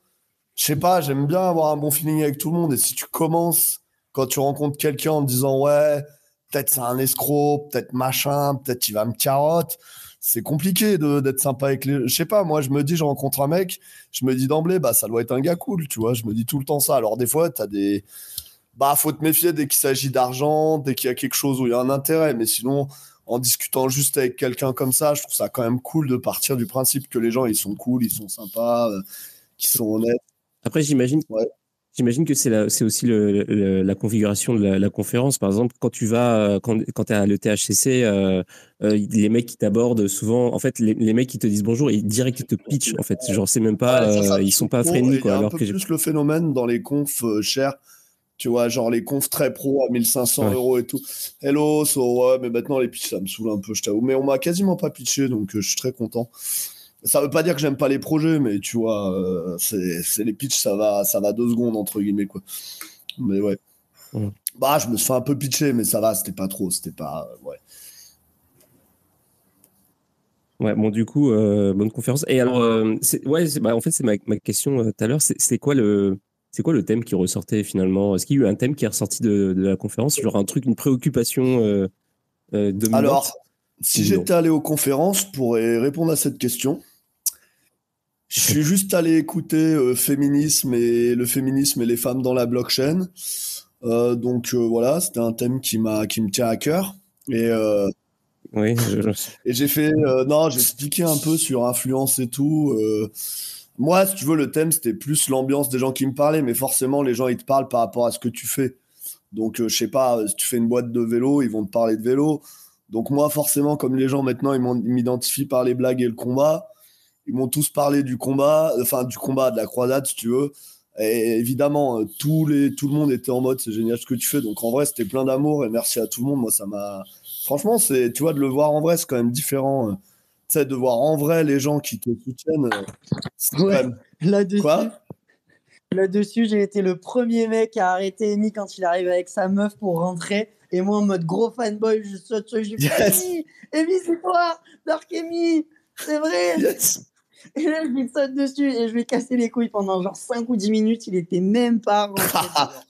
je sais pas, j'aime bien avoir un bon feeling avec tout le monde. Et si tu commences, quand tu rencontres quelqu'un en te disant, ouais, peut-être c'est un escroc, peut-être machin, peut-être il va me carotte, c'est compliqué d'être sympa avec les. Je sais pas, moi, je me dis, je rencontre un mec, je me dis d'emblée, bah, ça doit être un gars cool, tu vois. Je me dis tout le temps ça. Alors, des fois, tu as des. Bah, faut te méfier dès qu'il s'agit d'argent, dès qu'il y a quelque chose où il y a un intérêt. Mais sinon, en discutant juste avec quelqu'un comme ça, je trouve ça quand même cool de partir du principe que les gens, ils sont cool, ils sont sympas, euh, qu'ils sont honnêtes. Après, j'imagine J'imagine que c'est aussi la configuration de la, conférence. Par exemple, quand tu vas, quand, quand tu es à l'ETHCC, euh, euh, les mecs qui t'abordent souvent, en fait, les, mecs qui te disent bonjour, ils direct ils te pitchent, en fait. Genre, c'est même pas, euh, ils sont pas friendly, quoi. Y a un peu plus le phénomène dans les confs chers. Tu vois, genre les confs très pro à 1500 euros et tout. Hello, so ouais, mais maintenant les pitchs, ça me saoule un peu, je t'avoue. Mais on m'a quasiment pas pitché, donc je suis très content ça veut pas dire que j'aime pas les projets, mais tu vois, euh, c'est les pitchs, ça va, ça va deux secondes entre guillemets quoi. Mais ouais. Bah, je me suis fait un peu pitcher, mais ça va, c'était pas trop, c'était pas, ouais. Ouais, bon, du coup, euh, bonne conférence. Et alors, euh, ouais, bah, en fait, c'est ma, ma, question tout à l'heure. C'est quoi le, c'est quoi le thème qui ressortait finalement? Est-ce qu'il y a eu un thème qui est ressorti de, de la conférence, genre un truc, une préoccupation de Alors, si j'étais allé aux conférences, pour répondre à cette question, je suis juste allé écouter euh, féminisme et le féminisme et les femmes dans la blockchain. Euh, donc euh, voilà, c'était un thème qui m'a qui me tient à cœur. Et oui, et j'ai fait non, j'ai expliqué un peu sur influence et tout. moi, si tu veux, le thème c'était plus l'ambiance des gens qui me parlaient, mais forcément les gens ils te parlent par rapport à ce que tu fais. Donc je sais pas, si tu fais une boîte de vélo, ils vont te parler de vélo. Donc moi, forcément, comme les gens maintenant, ils m'identifient par les blagues et le combat, ils m'ont tous parlé du combat, enfin du combat, de la croisade, si tu veux. Et évidemment, euh, tous les, tout le monde était en mode c'est génial ce que tu fais. Donc en vrai, c'était plein d'amour et merci à tout le monde. Moi, ça m'a. Franchement, c'est, tu vois, de le voir en vrai, c'est quand même différent. Euh, tu sais, de voir en vrai les gens qui te soutiennent. Euh, ouais, là-dessus, j'ai été le premier mec à arrêter Amy quand il arrive avec sa meuf pour rentrer. Et moi, en mode gros fanboy, je saute sur lui. Yes. Amy, c'est toi, Dark Amy, c'est vrai. Yes. Et là, je lui saute dessus et je lui ai cassé les couilles pendant genre 5 ou 10 minutes. Il était même pas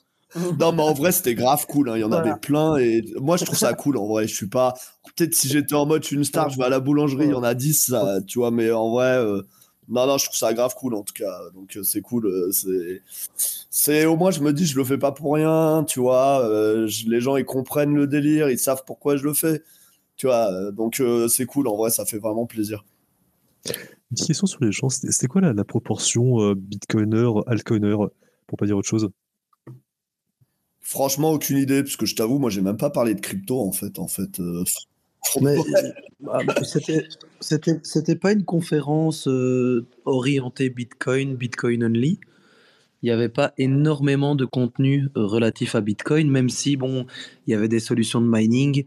non, mais en vrai, c'était grave cool. Hein. Il y en avait plein. Et moi, je trouve ça cool. En vrai, je suis pas. Peut-être si j'étais en mode, je suis une star, je vais à la boulangerie, il y en a 10, tu vois. Mais en vrai, euh, non, non, je trouve ça grave cool en tout cas. Donc, euh, c'est cool. Euh, c'est, c'est au moins, je me dis, je le fais pas pour rien, tu vois. les gens, ils comprennent le délire, ils savent pourquoi je le fais, tu vois. Donc, c'est cool. En vrai, ça fait vraiment plaisir. Une question sur les gens, c'était quoi la, proportion euh, bitcoiner, altcoiner, pour pas dire autre chose? Franchement, aucune idée, parce que je t'avoue, moi, j'ai même pas parlé de crypto, en fait. En fait euh, Mais bah, c'était pas une conférence euh, orientée Bitcoin, Bitcoin only. Il n'y avait pas énormément de contenu relatif à Bitcoin, même si, bon, il y avait des solutions de mining.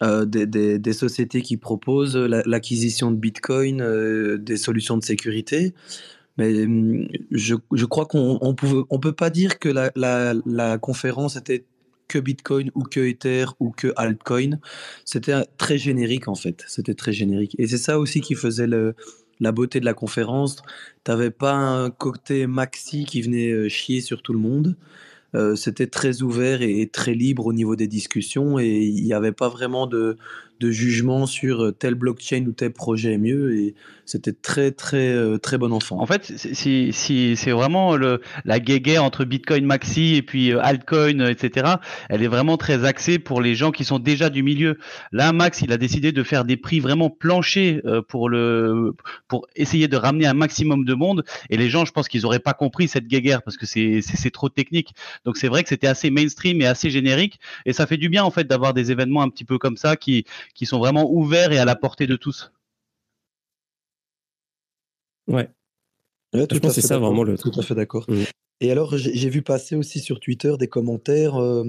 Euh, des, sociétés qui proposent l'acquisition de Bitcoin, euh, des solutions de sécurité. Mais hum, je, crois qu'on ne on peut pas dire que la, conférence était que Bitcoin ou que Ether ou que altcoin. C'était très générique en fait. C'était très générique. Et c'est ça aussi qui faisait la beauté de la conférence. Tu n'avais pas un côté maxi qui venait euh, chier sur tout le monde. Euh, c'était très ouvert et très libre au niveau des discussions et il n'y avait pas vraiment de, de jugement sur euh, tel blockchain ou tel projet est mieux. Et c'était très, très, euh, très bon enfant. En fait, si, c'est vraiment le, la guéguerre entre Bitcoin Maxi et puis euh, altcoin, etc. Elle est vraiment très axée pour les gens qui sont déjà du milieu. Là, Max, il a décidé de faire des prix vraiment planchers pour le, pour essayer de ramener un maximum de monde. Et les gens, je pense qu'ils n'auraient pas compris cette guéguerre parce que c'est, c'est trop technique. Donc c'est vrai que c'était assez mainstream et assez générique. Et ça fait du bien en fait d'avoir des événements un petit peu comme ça qui, qui sont vraiment ouverts et à la portée de tous. Ouais. c'est ça vraiment le Tout à fait d'accord. Mmh. Et alors, j'ai vu passer aussi sur Twitter des commentaires euh,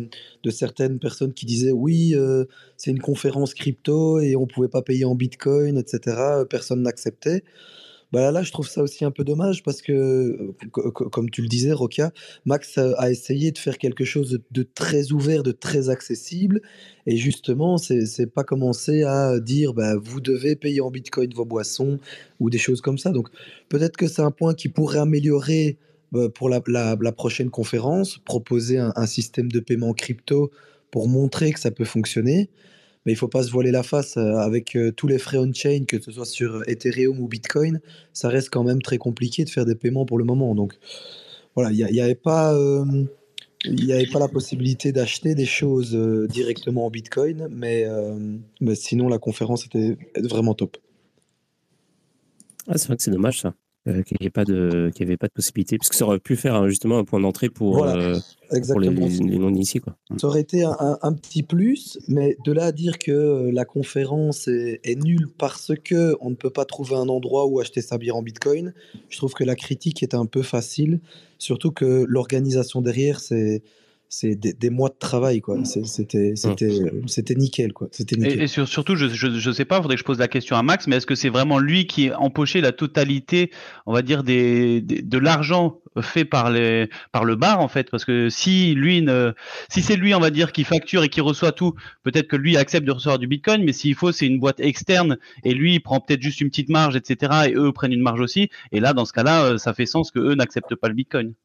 de certaines personnes qui disaient oui, euh, c'est une conférence crypto et on ne pouvait pas payer en bitcoin, etc. Personne n'acceptait. Bah là, je trouve ça aussi un peu dommage parce que, comme tu le disais, Roca, Max a essayé de faire quelque chose de, très ouvert, de très accessible. Et justement, c'est pas commencer à dire bah, vous devez payer en bitcoin vos boissons ou des choses comme ça. Donc, peut-être que c'est un point qui pourrait améliorer bah, pour la, prochaine conférence, proposer un, un système de paiement crypto pour montrer que ça peut fonctionner mais il faut pas se voiler la face euh, avec euh, tous les frais on-chain, que ce soit sur Ethereum ou Bitcoin, ça reste quand même très compliqué de faire des paiements pour le moment. Donc voilà, il n'y avait pas... Euh, il avait pas la possibilité d'acheter des choses directement en Bitcoin, mais, mais sinon la conférence était vraiment top. Ah, c'est vrai que c'est dommage ça. Euh, qu'il n'y avait pas de avait pas de possibilité parce que ça aurait pu faire hein, justement un point d'entrée pour, euh, pour les, non initiés quoi. Ça aurait été un, petit plus, mais de là à dire que euh, la conférence est, nulle parce que on ne peut pas trouver un endroit où acheter sa bière en Bitcoin, je trouve que la critique est un peu facile, surtout que l'organisation derrière c'est c'est des, mois de travail quoi. C'était c'était c'était nickel quoi. C'était et, surtout je, je, sais pas faudrait que je pose la question à Max mais est-ce que c'est vraiment lui qui a empoché la totalité on va dire des, de l'argent fait par les par le bar en fait? Parce que si lui ne si c'est lui on va dire qui facture et qui reçoit tout peut-être que lui accepte de recevoir du bitcoin mais s'il faut c'est une boîte externe et lui il prend peut-être juste une petite marge etc et eux prennent une marge aussi. Et là dans ce cas-là euh, ça fait sens que eux n'acceptent pas le bitcoin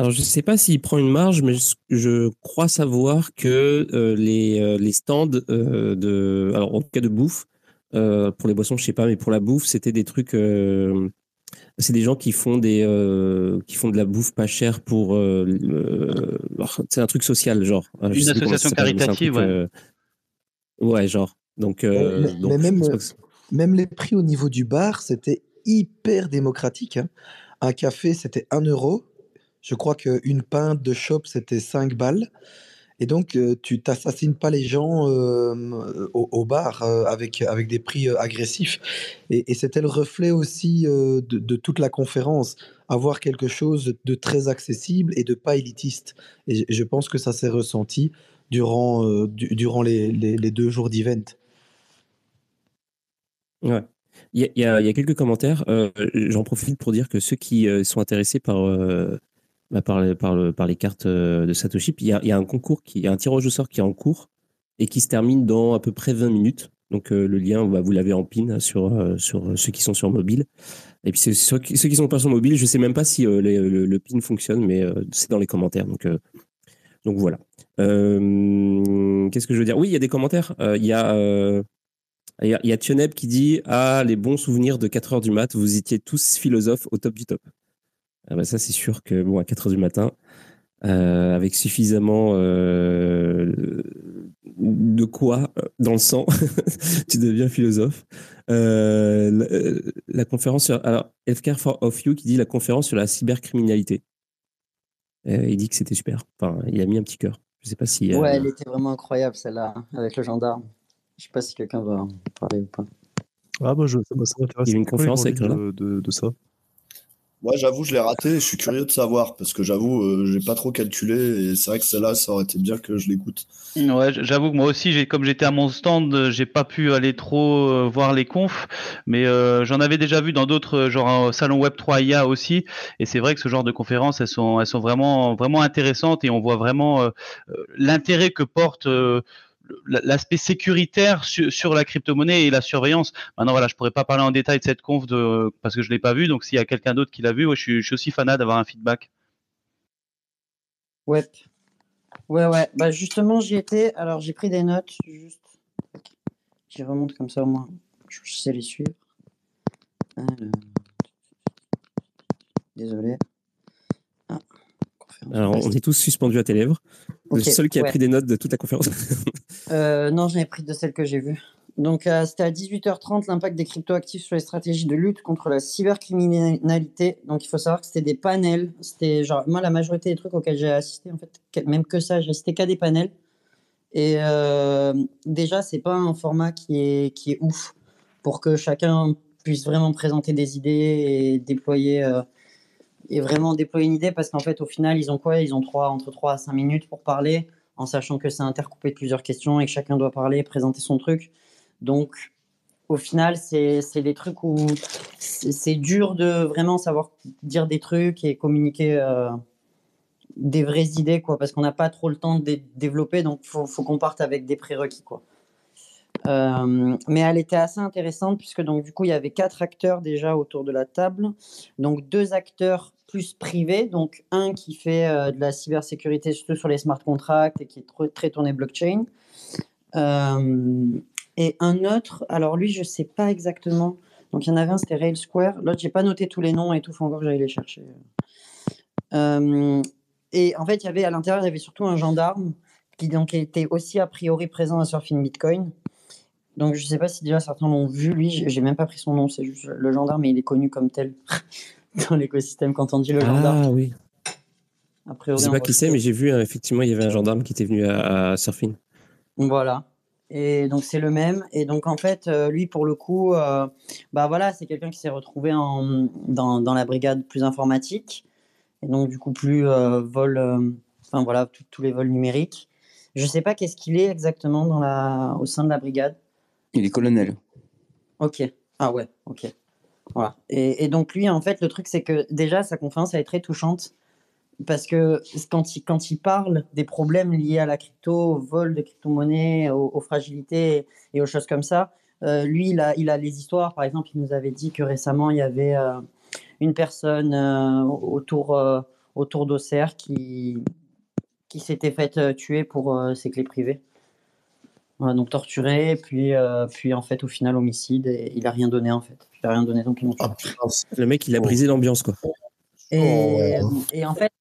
alors, je ne sais pas s'il prend une marge, mais je, crois savoir que euh, les, euh, les, stands euh, de. Alors, en cas de bouffe, pour les boissons, je ne sais pas, mais pour la bouffe, c'était des trucs. c'est des gens qui font, des, qui font de la bouffe pas chère pour. c'est un truc social, genre. Une association caritative, ouais. ouais, genre. Donc, mais, même, même les prix au niveau du bar, c'était hyper démocratique. Hein. Un café, c'était 1 euro. Je crois qu'une pinte de shop, c'était 5 balles. Et donc, tu t'assassines pas les gens au, bar avec, avec des prix agressifs. Et, c'était le reflet aussi de, toute la conférence. Avoir quelque chose de très accessible et de pas élitiste. Et je pense que ça s'est ressenti durant, durant les, les, deux jours d'event. Ouais. Il y, a, quelques commentaires. J'en profite pour dire que ceux qui sont intéressés par bah, par, par, par, les cartes euh, de Satoshi. il y, a, un concours, qui, y a un tirage au sort qui est en cours et qui se termine dans à peu près 20 minutes. Donc euh, le lien, bah, vous l'avez en pin sur, euh, ceux qui sont sur mobile. Et puis ceux, qui ne sont pas sur mobile, je ne sais même pas si le, pin fonctionne, mais c'est dans les commentaires. Donc, voilà. Qu'est-ce que je veux dire? Oui, il y a des commentaires. Il y a... Il Tioneb qui dit Ah, les bons souvenirs de 4 heures du mat, vous étiez tous philosophes au top du top. Ah bah ça, c'est sûr que bon, à 4 heures du matin, euh, avec suffisamment euh, de quoi euh, dans le sang, tu deviens philosophe. la, conférence sur. Alors, Healthcare for of You qui dit la conférence sur la cybercriminalité. il dit que c'était super. Enfin, il a mis un petit cœur. Je sais pas si. Ouais, elle était vraiment incroyable celle-là, avec le gendarme. Je sais pas si quelqu'un va en parler ou pas. Ah, moi, je, ça m'intéresse. Il y a une conférence avec de, de, de ça. Moi, j'avoue, je l'ai raté. Je suis curieux de savoir parce que j'avoue, euh, j'ai pas trop calculé et c'est vrai que celle-là, ça aurait été bien que je l'écoute. Ouais, j'avoue que moi aussi, j'ai comme j'étais à mon stand, euh, j'ai pas pu aller trop euh, voir les confs, mais j'en avais déjà vu dans d'autres, genre salon Web 3 IA aussi. Et c'est vrai que ce genre de conférences, elles sont, elles sont vraiment, vraiment intéressantes et on voit vraiment l'intérêt que porte l'aspect sécuritaire sur, la crypto-monnaie et la surveillance. Maintenant, voilà, je pourrais pas parler en détail de cette conf de, parce que je l'ai pas vu. Donc, s'il y a quelqu'un d'autre qui l'a vu, je, suis, aussi fanat d'avoir un feedback. Ouais. Ouais, ouais. Bah, justement, j'y étais. Alors, j'ai pris des notes. Juste. J'y remonte comme ça au moins. Je sais les suivre. Désolé. Ah, Alors, on est tous suspendus à tes lèvres. Le seul qui a pris des notes de toute la conférence. euh, non, j'en ai pris de celles que j'ai vues. Donc, euh, c'était à 18h30 l'impact des cryptoactifs sur les stratégies de lutte contre la cybercriminalité. Donc, il faut savoir que c'était des panels. C'était genre, moi, la majorité des trucs auxquels j'ai assisté, en fait, même que ça, j'ai assisté qu'à des panels. Et euh, déjà, c'est pas un format qui est, qui est ouf pour que chacun puisse vraiment présenter des idées et déployer euh, et vraiment déployer une idée parce qu'en fait, au final, ils ont quoi? Ils ont trois, entre 3 à 5 minutes pour parler en sachant que c'est intercoupé de plusieurs questions et que chacun doit parler, présenter son truc. Donc, au final, c'est des trucs où c'est dur de vraiment savoir dire des trucs et communiquer euh, des vraies idées, quoi, parce qu'on n'a pas trop le temps de développer, donc il faut, faut qu'on parte avec des prérequis, quoi. Euh, mais elle était assez intéressante puisque donc du coup il y avait quatre acteurs déjà autour de la table, donc deux acteurs plus privés, donc un qui fait euh, de la cybersécurité surtout sur les smart contracts et qui est très, tourné blockchain, et un autre, alors lui, je sais pas exactement. Donc il y en avait un, c'était Rail Square. L'autre, j'ai pas noté tous les noms et tout, faut encore que j'aille les chercher. Euh, et en fait, il y avait à l'intérieur, il y avait surtout un gendarme qui donc était aussi a priori présent à Surfing Bitcoin. Donc je sais pas si déjà certains l'ont vu. Lui, j'ai même pas pris son nom, c'est juste le gendarme, mais il est connu comme tel dans l'écosystème quand on dit le gendarme. Ah oui. A priori, je sais pas qui c'est, mais j'ai vu hein, effectivement, il y avait un gendarme qui était venu à, à Surfing. Voilà. Et donc c'est le même. Et donc en fait, euh, lui pour le coup, euh, bah voilà, c'est quelqu'un qui s'est retrouvé en, dans, dans, la brigade plus informatique. Et donc du coup plus euh, vol, enfin voilà, tous les vols numériques. Je sais pas qu'est-ce qu'il est exactement dans la, au sein de la brigade. Il est colonel. Ok. Ah ouais. Ok. Et, donc lui, en fait, le truc c'est que déjà sa conférence elle est très touchante parce que quand il, quand il parle des problèmes liés à la crypto, au vol de crypto-monnaie, aux, fragilités et aux choses comme ça, euh, lui, il a, il a les histoires. Par exemple, il nous avait dit que récemment, il y avait euh, une personne euh, autour, autour d'Auxerre qui, qui s'était faite tuer pour ses clés privées. Donc torturé, puis, puis en fait, au final, homicide, et il a rien donné en fait. Il a rien donné, donc ah, le mec, il a brisé l'ambiance, quoi. Et, oh, et, en fait,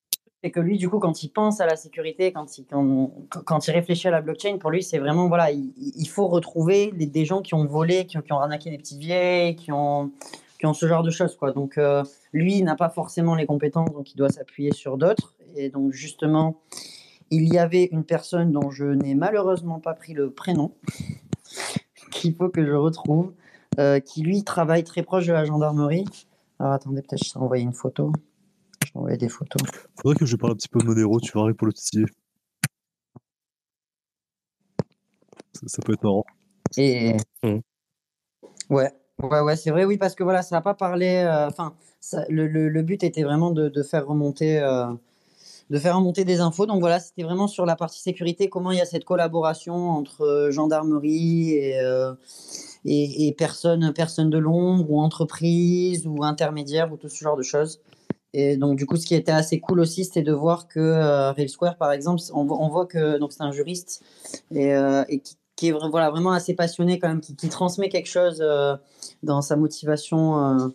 c'est que lui, du coup, quand il pense à la sécurité, quand il, quand, quand il réfléchit à la blockchain, pour lui, c'est vraiment, voilà, il, faut retrouver des gens qui ont volé, qui, qui, ont arnaqué des petites vieilles, qui ont, qui ont ce genre de choses, quoi. Donc, euh, lui, il n'a pas forcément les compétences, donc il doit s'appuyer sur d'autres. Et donc, justement, il y avait une personne dont je n'ai malheureusement pas pris le prénom, qu'il faut que je retrouve, euh, qui, lui, travaille très proche de la gendarmerie. Alors, attendez, peut-être je vais envoyer une photo. Je vais envoyer des photos. Faudrait que je parle un petit peu de Monero, tu verras pour le titiller. Ça, peut être marrant. Et. Mmh. Ouais, ouais, ouais, c'est vrai, oui, parce que voilà, ça n'a pas parlé. Euh, enfin, le, le, but était vraiment de, de faire remonter. Euh, de faire remonter des infos. Donc voilà, c'était vraiment sur la partie sécurité, comment il y a cette collaboration entre euh, gendarmerie et, et personnes, personnes de l'ombre ou entreprises ou intermédiaires ou tout ce genre de choses. Et donc, du coup, ce qui était assez cool aussi, c'était de voir que euh, Rail Square, par exemple, on, voit que c'est un juriste et, euh, qui, est voilà, vraiment assez passionné quand même, qui, transmet quelque chose euh, dans sa motivation euh,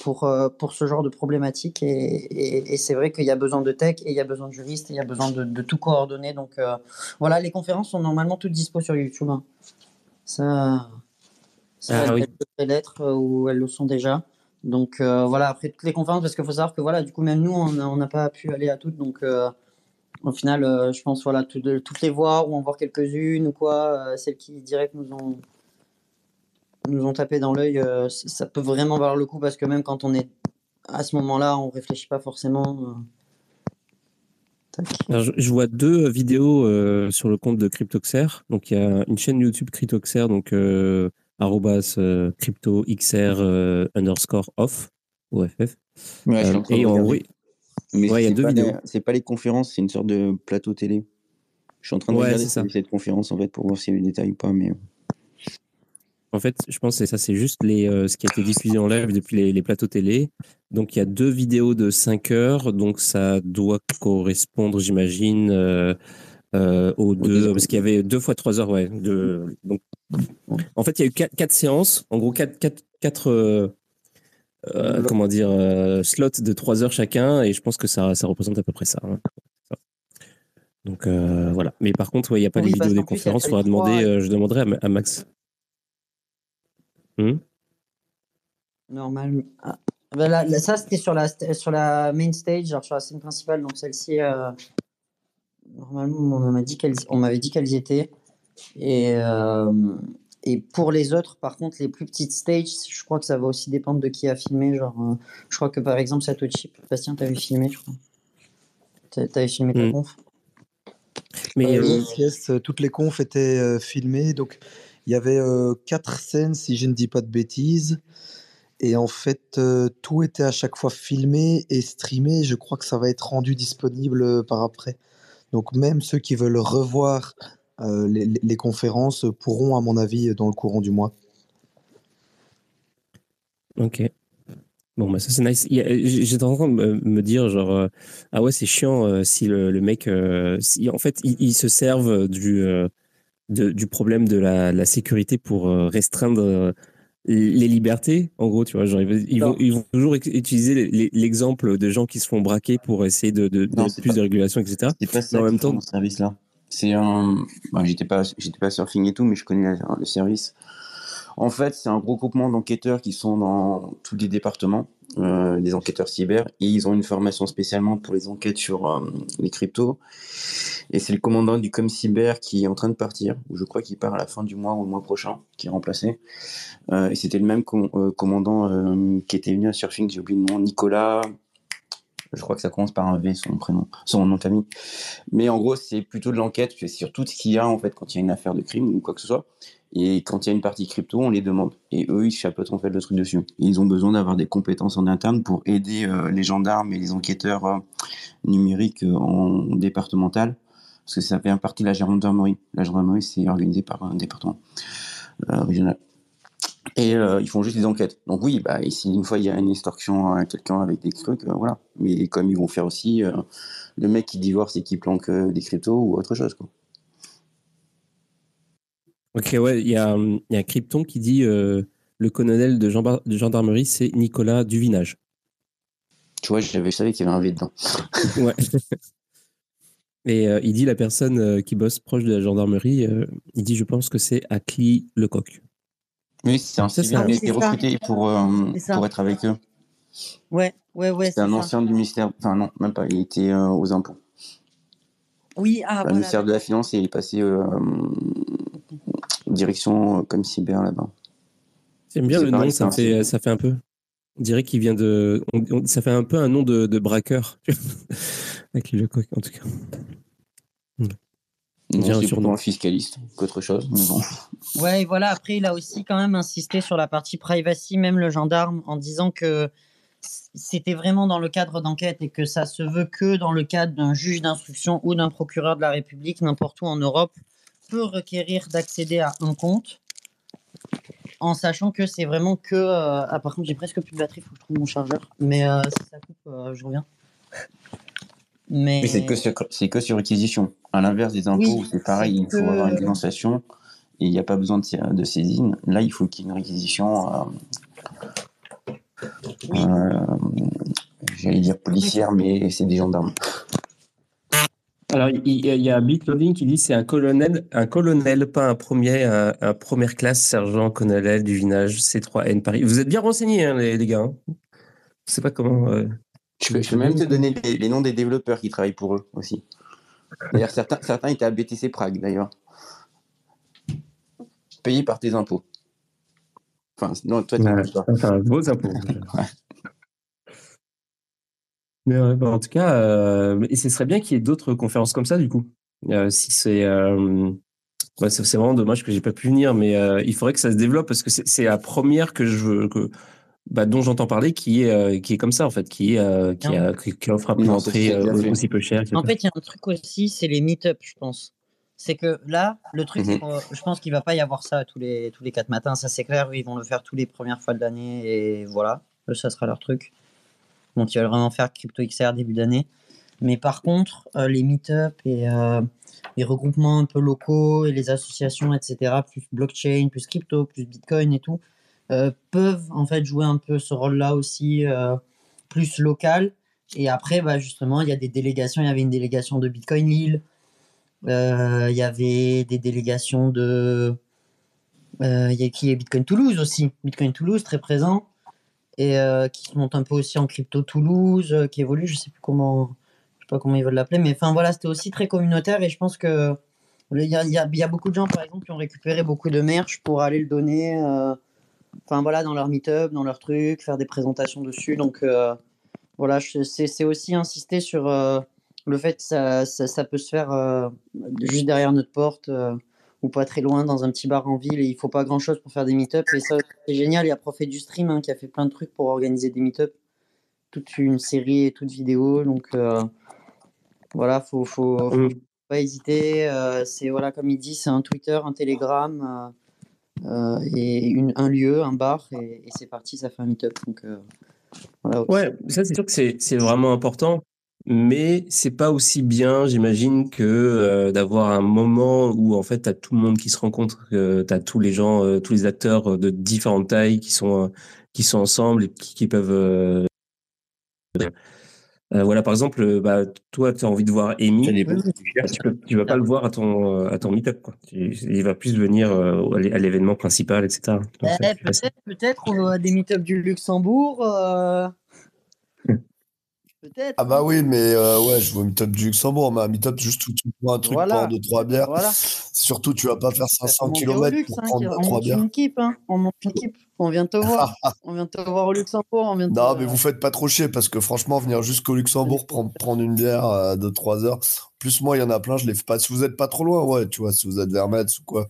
pour, euh, pour ce genre de problématique. Et, et, et c'est vrai qu'il y a besoin de tech et il y a besoin de juristes et il y a besoin de, de tout coordonner. Donc, voilà, les conférences sont normalement toutes dispo sur YouTube. Hein. Ça, ça ah, oui. lettres où elles le sont déjà. Donc euh, voilà, après toutes les conférences, parce qu'il faut savoir que voilà, du coup, même nous, on n'a pas pu aller à toutes. Donc euh, au final, euh, je pense voilà, tout, de, toutes les voir ou en voir quelques-unes ou quoi, celles qui direct nous ont, nous ont tapé dans l'œil, ça peut vraiment valoir le coup parce que même quand on est à ce moment-là, on réfléchit pas forcément. je, vois deux vidéos sur le compte de Cryptoxer. Donc, il y a une chaîne YouTube Cryptoxer, donc arrobas euh, crypto xr euh, underscore off OFF. Ouais, euh, et oui. Mais ouais, il y a deux vidéos. C'est pas les conférences, c'est une sorte de plateau télé. Je suis en train de regarder cette conférence en fait pour voir s'il y a des détails ou pas, mais. En fait, je pense que ça, c'est juste les, ce qui a été diffusé en live depuis les, les, plateaux télé. Donc, il y a deux vidéos de 5 heures. Donc, ça doit correspondre, j'imagine, aux deux, parce qu'il y avait deux fois trois heures, ouais. De, donc, en fait, il y a eu quatre, séances, en gros quatre, quatre, quatre comment dire, slots de trois heures chacun, et je pense que ça, ça représente à peu près ça. Hein. Donc voilà. Mais par contre, il n'y a pas de vidéo des conférences. Il faudra demander, je demanderai à, Max. Hmm Normal. Ah. Bah ça, c'était sur la, sur la main stage, genre sur la scène principale. Donc celle-ci, euh, normalement, on m'avait dit qu'elles, on m'avait dit qu'elles y étaient. Et, euh, et pour les autres, par contre, les plus petites stages, je crois que ça va aussi dépendre de qui a filmé. Genre, euh, je crois que par exemple, Satoshi, Bastien, t'avais filmé, je crois. T'avais filmé ta hmm. conf. Mais yes, toutes les confs étaient filmées. Donc, il y avait quatre scènes, si je ne dis pas de bêtises. Et en fait, tout était à chaque fois filmé et streamé. Je crois que ça va être rendu disponible par après. Donc même ceux qui veulent revoir les, conférences pourront, à mon avis, dans le courant du mois. Ok. Bon, bah ça c'est nice. J'étais en train de me dire, genre, ah ouais, c'est chiant si le, mec, si, en fait, ils, se servent du, du problème de la, la sécurité pour restreindre les libertés, en gros, tu vois, genre, ils, vont, ils vont toujours utiliser l'exemple de gens qui se font braquer pour essayer de, de, plus de régulation, etc. C'est pas ça en même temps, service là. C'est un, j'étais pas, j'étais pas surfing et tout, mais je connais le service. En fait, c'est un gros groupement d'enquêteurs qui sont dans tous les départements, euh, des enquêteurs cyber, et ils ont une formation spécialement pour les enquêtes sur euh, les cryptos. Et c'est le commandant du Com Cyber qui est en train de partir, ou je crois qu'il part à la fin du mois ou le mois prochain, qui est remplacé. Euh, et c'était le même commandant qui était venu à Surfing, j'ai oublié le nom, Nicolas. Je crois que ça commence par un V, son prénom, son nom de famille. Mais en gros, c'est plutôt de l'enquête, sur tout ce qu'il y a en fait quand il y a une affaire de crime ou quoi que ce soit. Et quand il y a une partie crypto, on les demande. Et eux, ils chapeautent en fait le truc dessus. ils ont besoin d'avoir des compétences en interne pour aider euh, les gendarmes et les enquêteurs euh, numériques euh, en départemental. Parce que ça fait un partie de la gendarmerie. La gendarmerie, c'est organisé par un département régional. Et ils font juste des enquêtes. Donc oui, bah, si une fois il y a une extorsion à quelqu'un avec des trucs, voilà. Mais comme ils vont faire aussi le mec qui divorce et qui planque des cryptos ou autre chose. Quoi. Ok, ouais, il y a, y a, un Krypton qui dit euh, le colonel de, gendarmerie, c'est Nicolas Duvinage. Tu vois, je savais qu'il y avait un V dedans. ouais. Et euh, il dit la personne euh, qui bosse proche de la gendarmerie, il dit je pense que c'est Akli Lecoq. Oui, c'est un civil qui a été recruté pour, pour être avec eux. Ouais, ouais, ouais. C'est un ancien du ministère, enfin non, même pas, il était aux impôts. Oui, ah, Le ministère de la Finance et il est passé direction euh, comme cyber là-bas. J'aime bien le nom, ça fait, ça fait un peu. On dirait qu'il vient de. ça fait un peu un nom de, de braqueur. Avec le coq, en tout cas. C'est surtout un fiscaliste qu'autre chose. Ouais, et voilà. Après, il a aussi quand même insisté sur la partie privacy, même le gendarme, en disant que c'était vraiment dans le cadre d'enquête et que ça se veut que dans le cadre d'un juge d'instruction ou d'un procureur de la République, n'importe où en Europe, peut requérir d'accéder à un compte en sachant que c'est vraiment que. Euh, ah, par contre, j'ai presque plus de batterie, il faut que je trouve mon chargeur. Mais euh, si ça coupe, euh, je reviens. Mais, c'est que, sur, que sur réquisition. À l'inverse des impôts, c'est pareil, il faut avoir une dénonciation et il n'y a pas besoin de, de, saisine. Là, il faut qu'il y ait une réquisition. J'allais dire policière, mais c'est des gendarmes. Alors, il, y a Bitloading qui dit c'est un colonel, un colonel, pas un premier, un, première classe sergent colonel du vinage C3N Paris. Vous êtes bien renseignés, hein, les, gars. Hein. Je ne sais pas comment. Euh, je, peux, même te donner les, noms des développeurs qui travaillent pour eux aussi. D'ailleurs, certains, certains étaient à BTC Prague, d'ailleurs. Payés par tes impôts. Enfin, non, toi, tu ouais, vos impôts. Bah, en tout cas, euh, et ce serait bien qu'il y ait d'autres conférences comme ça, du coup. Euh, si c'est, euh, c'est vraiment dommage que j'ai pas pu venir, mais il faudrait que ça se développe parce que c'est la première que je veux, que, bah, dont j'entends parler qui est qui est comme ça en fait, qui qui, qui, offre un peu d'entrée aussi peu cher. En fait, il y a un truc aussi, c'est les meet-up, je pense. C'est que là, le truc, mhm. je pense qu'il va pas y avoir ça tous les tous les quatre matins, ça c'est clair. Ils vont le faire tous les premières fois de l'année et voilà, ça sera leur truc. Donc, ils veulent vraiment faire Crypto XR début d'année. Mais par contre, les meet-up et les regroupements un peu locaux et les associations, etc., plus blockchain, plus crypto, plus bitcoin et tout, peuvent en fait jouer un peu ce rôle-là aussi, plus local. Et après, bah, justement, il y a des délégations. Il y avait une délégation de Bitcoin Lille. il y avait des délégations de. il y a qui? Est Bitcoin Toulouse aussi. Bitcoin Toulouse, très présent et euh, qui se monte un peu aussi en crypto Toulouse, euh, qui évolue, je sais plus comment, je sais pas comment ils veulent l'appeler, mais enfin voilà, c'était aussi très communautaire et je pense que il y a, y, y a, beaucoup de gens par exemple qui ont récupéré beaucoup de merch pour aller le donner, euh, enfin voilà, dans leur meet-up, dans leur truc, faire des présentations dessus, donc voilà, c'est aussi insister sur le fait que ça, ça, ça, peut se faire juste derrière notre porte ou pas très loin dans un petit bar en ville et il faut pas grand chose pour faire des meet-up. Et ça, c'est génial. Il y a Profet du Stream hein, qui a fait plein de trucs pour organiser des meet-up. Toute une série et toute vidéo. Donc euh, voilà, faut, faut, faut, pas hésiter. Euh, c'est voilà, comme il dit, c'est un Twitter, un Telegram euh, et une, un lieu, un bar. Et, et c'est parti, ça fait un meet-up. Donc voilà. Ouais, ça c'est sûr que c'est vraiment important mais c'est pas aussi bien, j'imagine, que euh, d'avoir un moment où en fait tu as tout le monde qui se rencontre, euh, tu as tous les gens, euh, tous les acteurs de différentes tailles qui sont qui sont ensemble et qui, peuvent voilà, par exemple, bah, toi, tu as envie de voir Amy, bah, tu, vas pas le voir à ton, à ton meet-up. Quoi. Il va plus venir à l'événement principal, etc. Eh, peut-être, peut-être, on a des meet-up du Luxembourg. Peut-être. Ah bah oui, mais euh, ouais, je vois Meetup du Luxembourg, mais un Meetup juste où tu prends un truc pour deux, trois bières. Voilà. Surtout, tu vas pas faire 500 km pour hein, prendre deux, trois bières. Une équipe, hein. On monte une équipe. On vient te voir. on vient te voir au Luxembourg. On vient non, mais vous faites pas trop chier parce que franchement, venir jusqu'au Luxembourg prendre, prendre une bière euh, de 3 heures. Plus moi, il y en a plein, je les fais pas. Si vous êtes pas trop loin, ouais, tu vois, si vous êtes vers Metz ou quoi.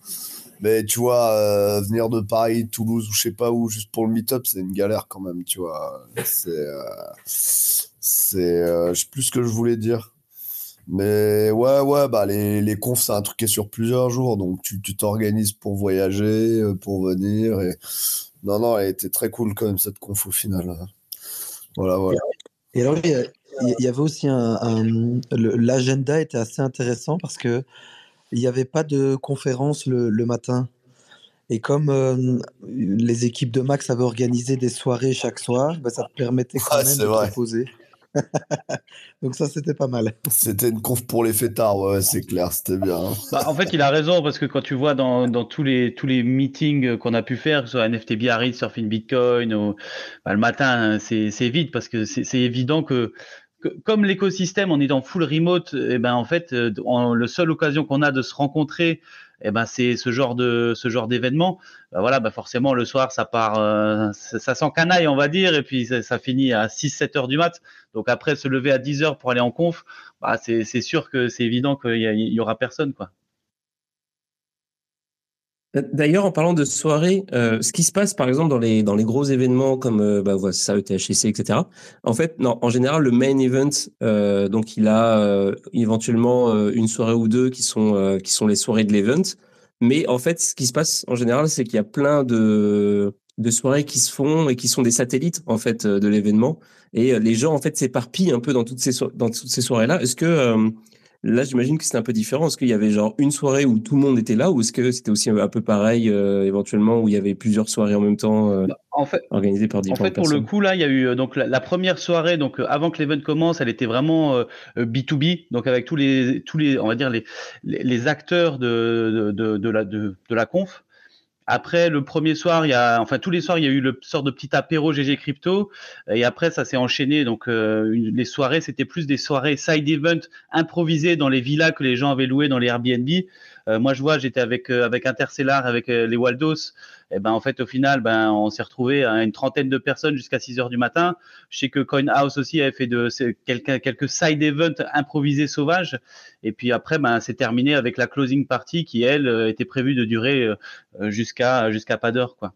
Mais tu vois, euh, venir de Paris, Toulouse ou je sais pas où, juste pour le meet-up, c'est une galère quand même, tu vois. C'est. C'est euh, plus ce que je voulais dire. Mais ouais, ouais, bah les, les confs, c'est un truc qui est sur plusieurs jours. Donc tu t'organises pour voyager, euh, pour venir. Et... Non, non, elle était très cool quand même cette conf au final. Voilà, voilà. Et alors, il y, avait aussi un. L'agenda était assez intéressant parce que il n'y avait pas de conférence le, le matin. Et comme euh, les équipes de Max avaient organisé des soirées chaque soir, bah, ça te permettait quand même de proposer. Donc ça, c'était pas mal. C'était une conf pour les fêtards, ouais, c'est clair, c'était bien. Hein. Bah, en fait, il a raison, parce que quand tu vois dans, dans tous, les, tous les meetings qu'on a pu faire, que ce soit NFT Biarritz, Surfing Bitcoin, ou, bah, le matin, c'est vide, parce que c'est évident que comme l'écosystème, on est dans full remote, et eh ben en fait, euh, le seule occasion qu'on a de se rencontrer eh ben c'est ce genre de ce genre d'événement. Ben voilà, ben forcément le soir ça part, euh, ça, sent canaille on va dire, et puis ça, finit à 6-7 heures du mat. Donc après se lever à 10 heures pour aller en conf, bah c'est sûr que c'est évident qu'il y, y, aura personne quoi. D'ailleurs, en parlant de soirée, euh, ce qui se passe par exemple dans les, dans les gros événements comme euh, bah, ça, ETHC, etc. En fait, non, en général, le main event, euh, donc il a euh, éventuellement euh, une soirée ou deux qui sont, qui sont les soirées de l'event. Mais en fait, ce qui se passe en général, c'est qu'il y a plein de, de soirées qui se font et qui sont des satellites en fait de l'événement. Et les gens en fait s'éparpillent un peu dans toutes ces, dans toutes ces soirées-là. Est-ce que Là, j'imagine que c'était un peu différent. Est-ce qu'il y avait genre une soirée où tout le monde était là ou est-ce que c'était aussi un peu pareil euh, éventuellement où il y avait plusieurs soirées en même temps euh, bah, en fait, organisées par différentes En fait, pour le coup, là, il y a eu euh, donc la, première soirée, donc avant que l'event commence, elle était vraiment B2B, donc avec tous les, tous les, on va dire les, les, acteurs de, de, de, la, de, de la conf. Après, le premier soir, il y a, enfin tous les soirs, il y a eu le sort de petit apéro GG Crypto. Et après, ça s'est enchaîné. Donc, euh, les soirées, c'était plus des soirées side event improvisées dans les villas que les gens avaient louées dans les Airbnb. Euh, moi, je vois, j'étais avec euh, avec Interstellar, avec les Waldos. Et ben en fait, au final, ben on s'est retrouvé à une trentaine de personnes jusqu'à 6 heures du matin. Je sais que CoinHouse aussi avait fait de quelques quelques side events improvisés sauvages. Et puis après, ben c'est terminé avec la closing party qui elle était prévue de durer jusqu'à jusqu'à pas d'heure quoi.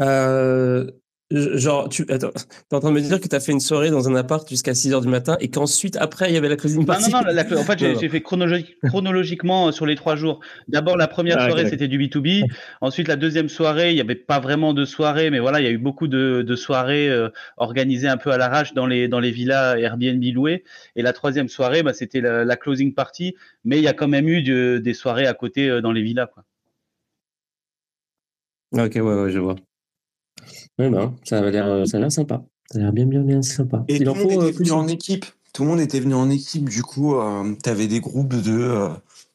Euh, Genre, tu attends, es en train de me dire que tu as fait une soirée dans un appart jusqu'à 6 h du matin et qu'ensuite, après, il y avait la closing party Non, non, non, en fait, j'ai fait chronologiquement euh, sur les trois jours. D'abord, la première ah, soirée, c'était du B2B. Ensuite, la deuxième soirée, il n'y avait pas vraiment de soirée, mais voilà, il y a eu beaucoup de, de soirées euh, organisées un peu à l'arrache dans les, dans les villas Airbnb louées. Et la troisième soirée, bah, c'était la, closing party, mais il y a quand même eu des soirées à côté euh, dans les villas. Quoi. Ok, ouais, ouais, je vois. Ouais, bah, ça a l'air, euh, ça a l'air sympa. Ça a l'air bien, bien, bien sympa. Et tout le monde était venu en équipe. Tout le monde était venu en équipe. Du coup, euh, tu avais des groupes de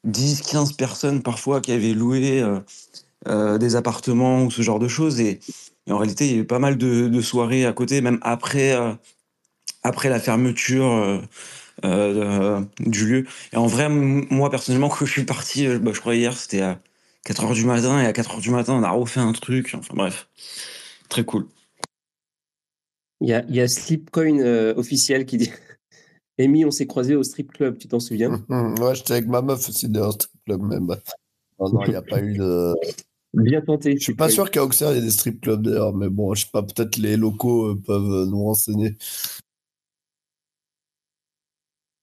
10, 15 personnes parfois qui avaient loué des appartements ou ce genre de choses. Et, en réalité, il y avait pas mal de, soirées à côté, même après, après la fermeture. du lieu. Et en vrai, moi personnellement, quand je suis parti, bah, je crois hier, c'était à 4h du matin, et à 4h du matin, on a refait un truc. Enfin bref, très cool. Il y a, y a Slipcoin euh, officiel qui dit Amy, on s'est croisé au strip club, tu t'en souviens? Ouais, j'étais avec ma meuf aussi dans un strip club même. Non, non, il n'y a pas eu de. Bien tenté. Je suis pas sûr qu'à Auxerre, il y ait des strip clubs d'ailleurs, mais bon, je sais pas, peut-être les locaux euh, peuvent nous renseigner.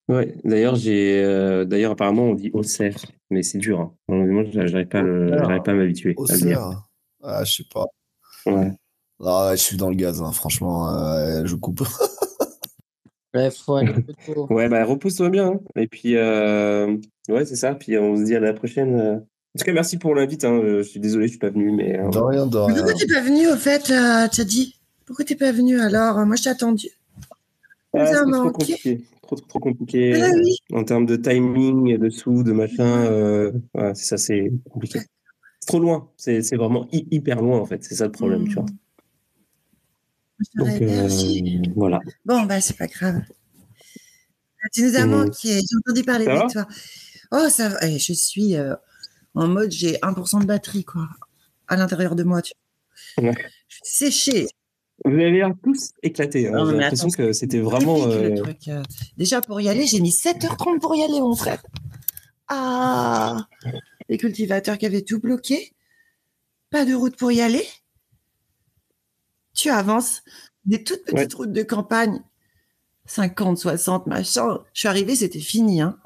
Ouais, d'ailleurs, j'ai, euh, d'ailleurs, apparemment, on dit Auxerre, mais c'est dur. Hein. Moi, j'arrive pas, pas à m'habituer à le dire. Ah, je sais pas. Ouais. Ah, je suis dans le gaz, hein. franchement, euh, je coupe. Ouais, faut aller Ouais, bah, repose-toi bien. Hein. Et puis, euh, ouais, c'est ça. Puis, on se dit à la prochaine. En tout cas, merci pour l'invite. Hein. Je suis désolé, je suis pas venu, mais. De rien, de rien. Pourquoi t'es pas venu, au fait, t'as dit? Pourquoi t'es pas venu alors? Moi, je t'ai attendu. Ah, c'est trop compliqué trop, trop compliqué ah en termes de timing, de sous, de machin. Euh, c'est ça, c'est compliqué. C'est trop loin. C'est vraiment hyper loin, en fait. C'est ça le problème, tu vois. Donc, euh, voilà. Bon, bah, c'est pas grave. Tu nous as manqué. J'ai entendu parler de toi. Oh, ça va. Eh, je suis euh, en mode, j'ai 1% de batterie, quoi, à l'intérieur de moi. Tu. Je suis séchée. Vous avez l'air tous éclatés. Hein. J'ai l'impression que c'était vraiment. Euh, euh. Déjà, pour y aller, j'ai mis 7h30 pour y aller, mon frère. Ah Les cultivateurs qui avaient tout bloqué. Pas de route pour y aller. Tu avances. Des toutes petites routes de campagne. 50, 60, machin. Je suis arrivée, c'était fini. Hein.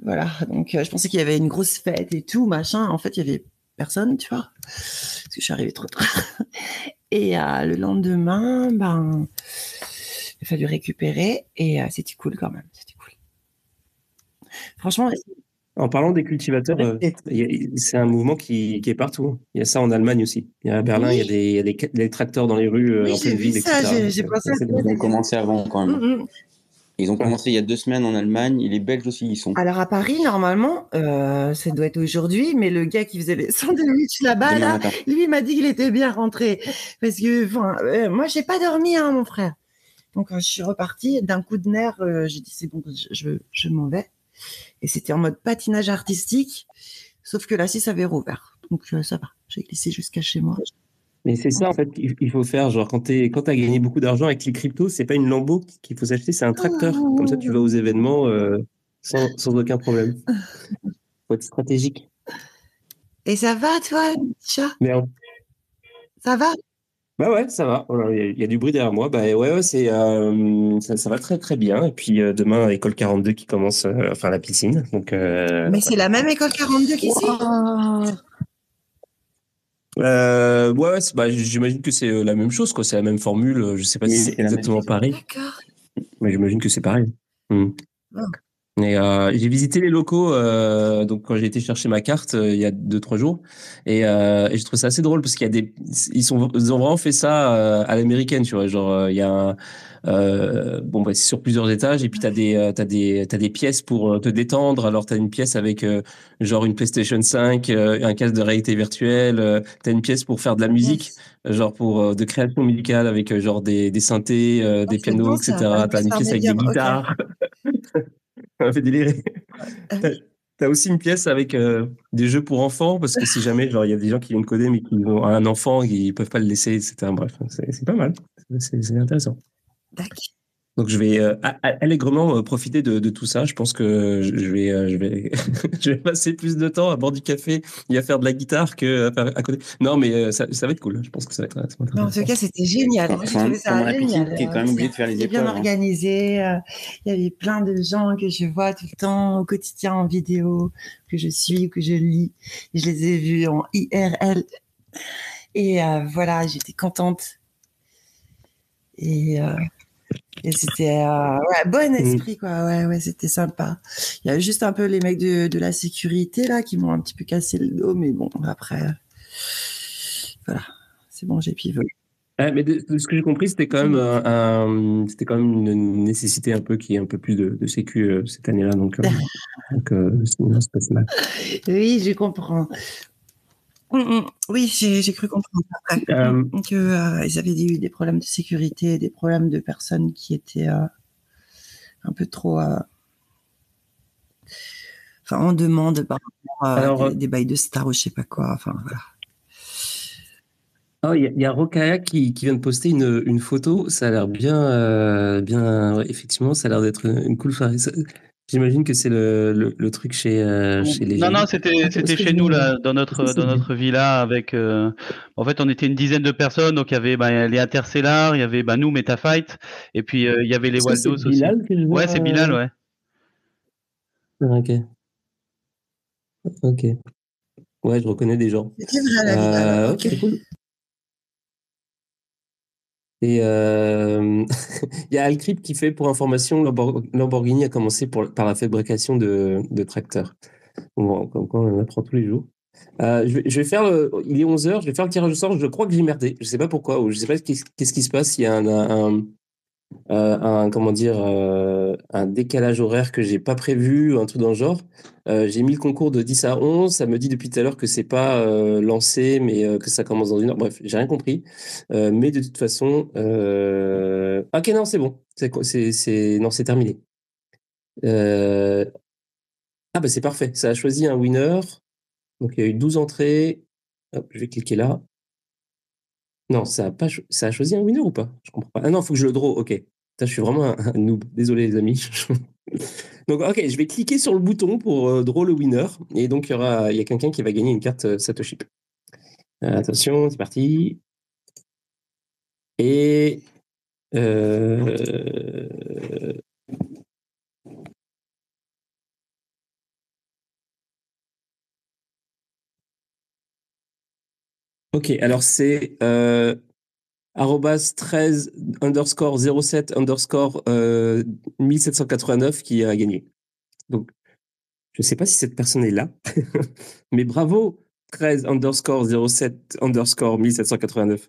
Voilà. Donc, euh, je pensais qu'il y avait une grosse fête et tout, machin. En fait, il y avait personne, tu vois. Parce que je suis arrivée trop tard. Et euh, le lendemain, ben, il a fallu récupérer et euh, c'était cool quand même. C'était cool. Franchement. En parlant des cultivateurs, euh, c'est un mouvement qui, est partout. Il y a ça en Allemagne aussi. Il y a à Berlin, il, y a des, tracteurs dans les rues en pleine ville. Ils ont commencé avant quand même. Mm, mm. Ils ont commencé il y a deux semaines en Allemagne et les Belges aussi y sont. Alors à Paris, normalement, euh, ça doit être aujourd'hui, mais le gars qui faisait les sandwichs là-bas, là, lui m'a dit qu'il était bien rentré. Parce que enfin, euh, moi, j'ai pas dormi, hein, mon frère. Donc je suis repartie d'un coup de nerf. Euh, j'ai dit c'est bon, je, je, m'en vais. Et c'était en mode patinage artistique, sauf que là, si ça avait rouvert. Donc ça va. J'ai glissé jusqu'à chez moi. Mais c'est ça, en fait, qu'il faut faire. Genre, quand tu quand as gagné beaucoup d'argent avec les cryptos, c'est pas une Lambo qu'il faut s'acheter, c'est un tracteur. Comme ça, tu vas aux événements euh, sans, sans, aucun problème. faut être stratégique. Et ça va, toi, chat Merde. Ça va? Bah ouais, ça va. Il y, a du bruit derrière moi. Bah ouais, ouais c'est, euh, ça, va très très bien. Et puis euh, demain, école 42 qui commence, enfin la piscine. Donc, Mais c'est la même école 42 qu'ici? Euh, ouais, bah, j'imagine que c'est euh, la même chose, quoi. C'est la même formule. Euh, je sais pas si c'est exactement pareil. Mais j'imagine que c'est pareil. Et euh, j'ai visité les locaux euh, donc quand j'ai été chercher ma carte euh, il y a deux trois jours et, et je trouve ça assez drôle parce qu'il y a des ils sont ils ont vraiment fait ça à l'américaine tu vois genre il y a un, euh, bon, bah, c'est sur plusieurs étages et puis tu as des, euh, t'as des, t'as des pièces pour euh, te détendre. Alors, tu as une pièce avec genre une PlayStation 5, un casque de réalité virtuelle. tu as une pièce pour faire de la musique, genre pour de création musicale avec genre des, des synthés, oh, des pianos, etc. Tu as une pièce avec des guitares. Ça m'a fait délirer. T'as aussi une pièce avec des jeux pour enfants, parce que si jamais, genre, il y a des gens qui viennent coder, mais qui ont un enfant, ils peuvent pas le laisser, etc. Bref, c'est pas mal. C'est intéressant. Donc je vais euh, allègrement euh, profiter de, de, tout ça. Je pense que je vais, euh, je vais, je vais passer plus de temps à boire du café et à faire de la guitare que à, faire à côté. Non, mais ça, ça, va être cool. Je pense que ça va être. Ça va être en tout cas, c'était génial. Moi, j'ai trouvé ça génial. T'es quand même obligé de faire les épreuves. bien hein. organisé. Il y avait plein de gens que je vois tout le temps au quotidien en vidéo, que je suis, que je lis. Je les ai vus en IRL. Et voilà, j'étais contente. Et et c'était euh, ouais, bon mmh. esprit, quoi. Ouais, ouais, c'était sympa. Il y a juste un peu les mecs de, de la sécurité, là, qui m'ont un petit peu cassé le dos, mais bon, après, voilà, c'est bon, j'ai pivolé. mais de, ce que j'ai compris, c'était quand même un, c'était quand même une nécessité un peu qui est un peu plus de, de sécu euh, cette année-là, donc, euh, donc sinon ça passe mal. Oui, je comprends. Mmh, mmh. Oui, j'ai cru comprendre après euh, qu'ils euh, avaient eu des problèmes de sécurité, des problèmes de personnes qui étaient euh, un peu trop, enfin, en demande par rapport à des, bails de stars ou je sais pas quoi. Enfin voilà. Oh, il y, a Rokaya qui, qui, vient de poster une, une photo. Ça a l'air bien, bien. effectivement, ça a l'air d'être une, cool soirée. J'imagine que c'est le, le, truc chez, euh, chez les. Non, non, c'était c'était chez nous là, dans notre dans notre villa avec. Euh, en fait, on était une dizaine de personnes, donc il y avait bah, les Interstellar, il y avait bah, nous MetaFight, et puis euh, il y avait les Waldos aussi. ouais, c'est Bilal, ouais. Ah, ok. Ok. Ouais, je reconnais des gens. C'est vrai, la ok, cool. Et euh, il y a Alcrip qui fait, pour information, Lamborghini a commencé par la fabrication de, tracteurs. Comme quoi on en apprend tous les jours. Euh, je, vais, faire il est 11h, je vais faire le tirage au sort. Je crois que j'ai merdé. Je ne sais pas pourquoi, ou je ne sais pas qu'est-ce qui se passe. Il y a un, euh, un comment dire euh, un décalage horaire que j'ai pas prévu, un truc dans le genre. Euh, j'ai mis le concours de 10 à 11. Ça me dit depuis tout à l'heure que c'est pas lancé, mais que ça commence dans une heure. Bref, j'ai rien compris. mais de toute façon, ok non c'est bon. C'est c'est non c'est terminé. Ah bah c'est parfait. Ça a choisi un winner. Donc il y a eu 12 entrées. Hop, je vais cliquer là. Non, ça a, pas ça choisi un winner ou pas? Je comprends pas. Ah non, il faut que je le draw. Ok. je suis vraiment un, noob. Désolé, les amis. donc, ok, je vais cliquer sur le bouton pour euh, draw le winner. Et donc, il y y a quelqu'un qui va gagner une carte euh, Satoshi. Euh, attention, c'est parti. Et. Ok, alors c'est euh, 13 underscore 07 underscore 1789 euh, qui a gagné. Donc, je ne sais pas si cette personne est là, mais bravo 13 underscore 07 underscore 1789.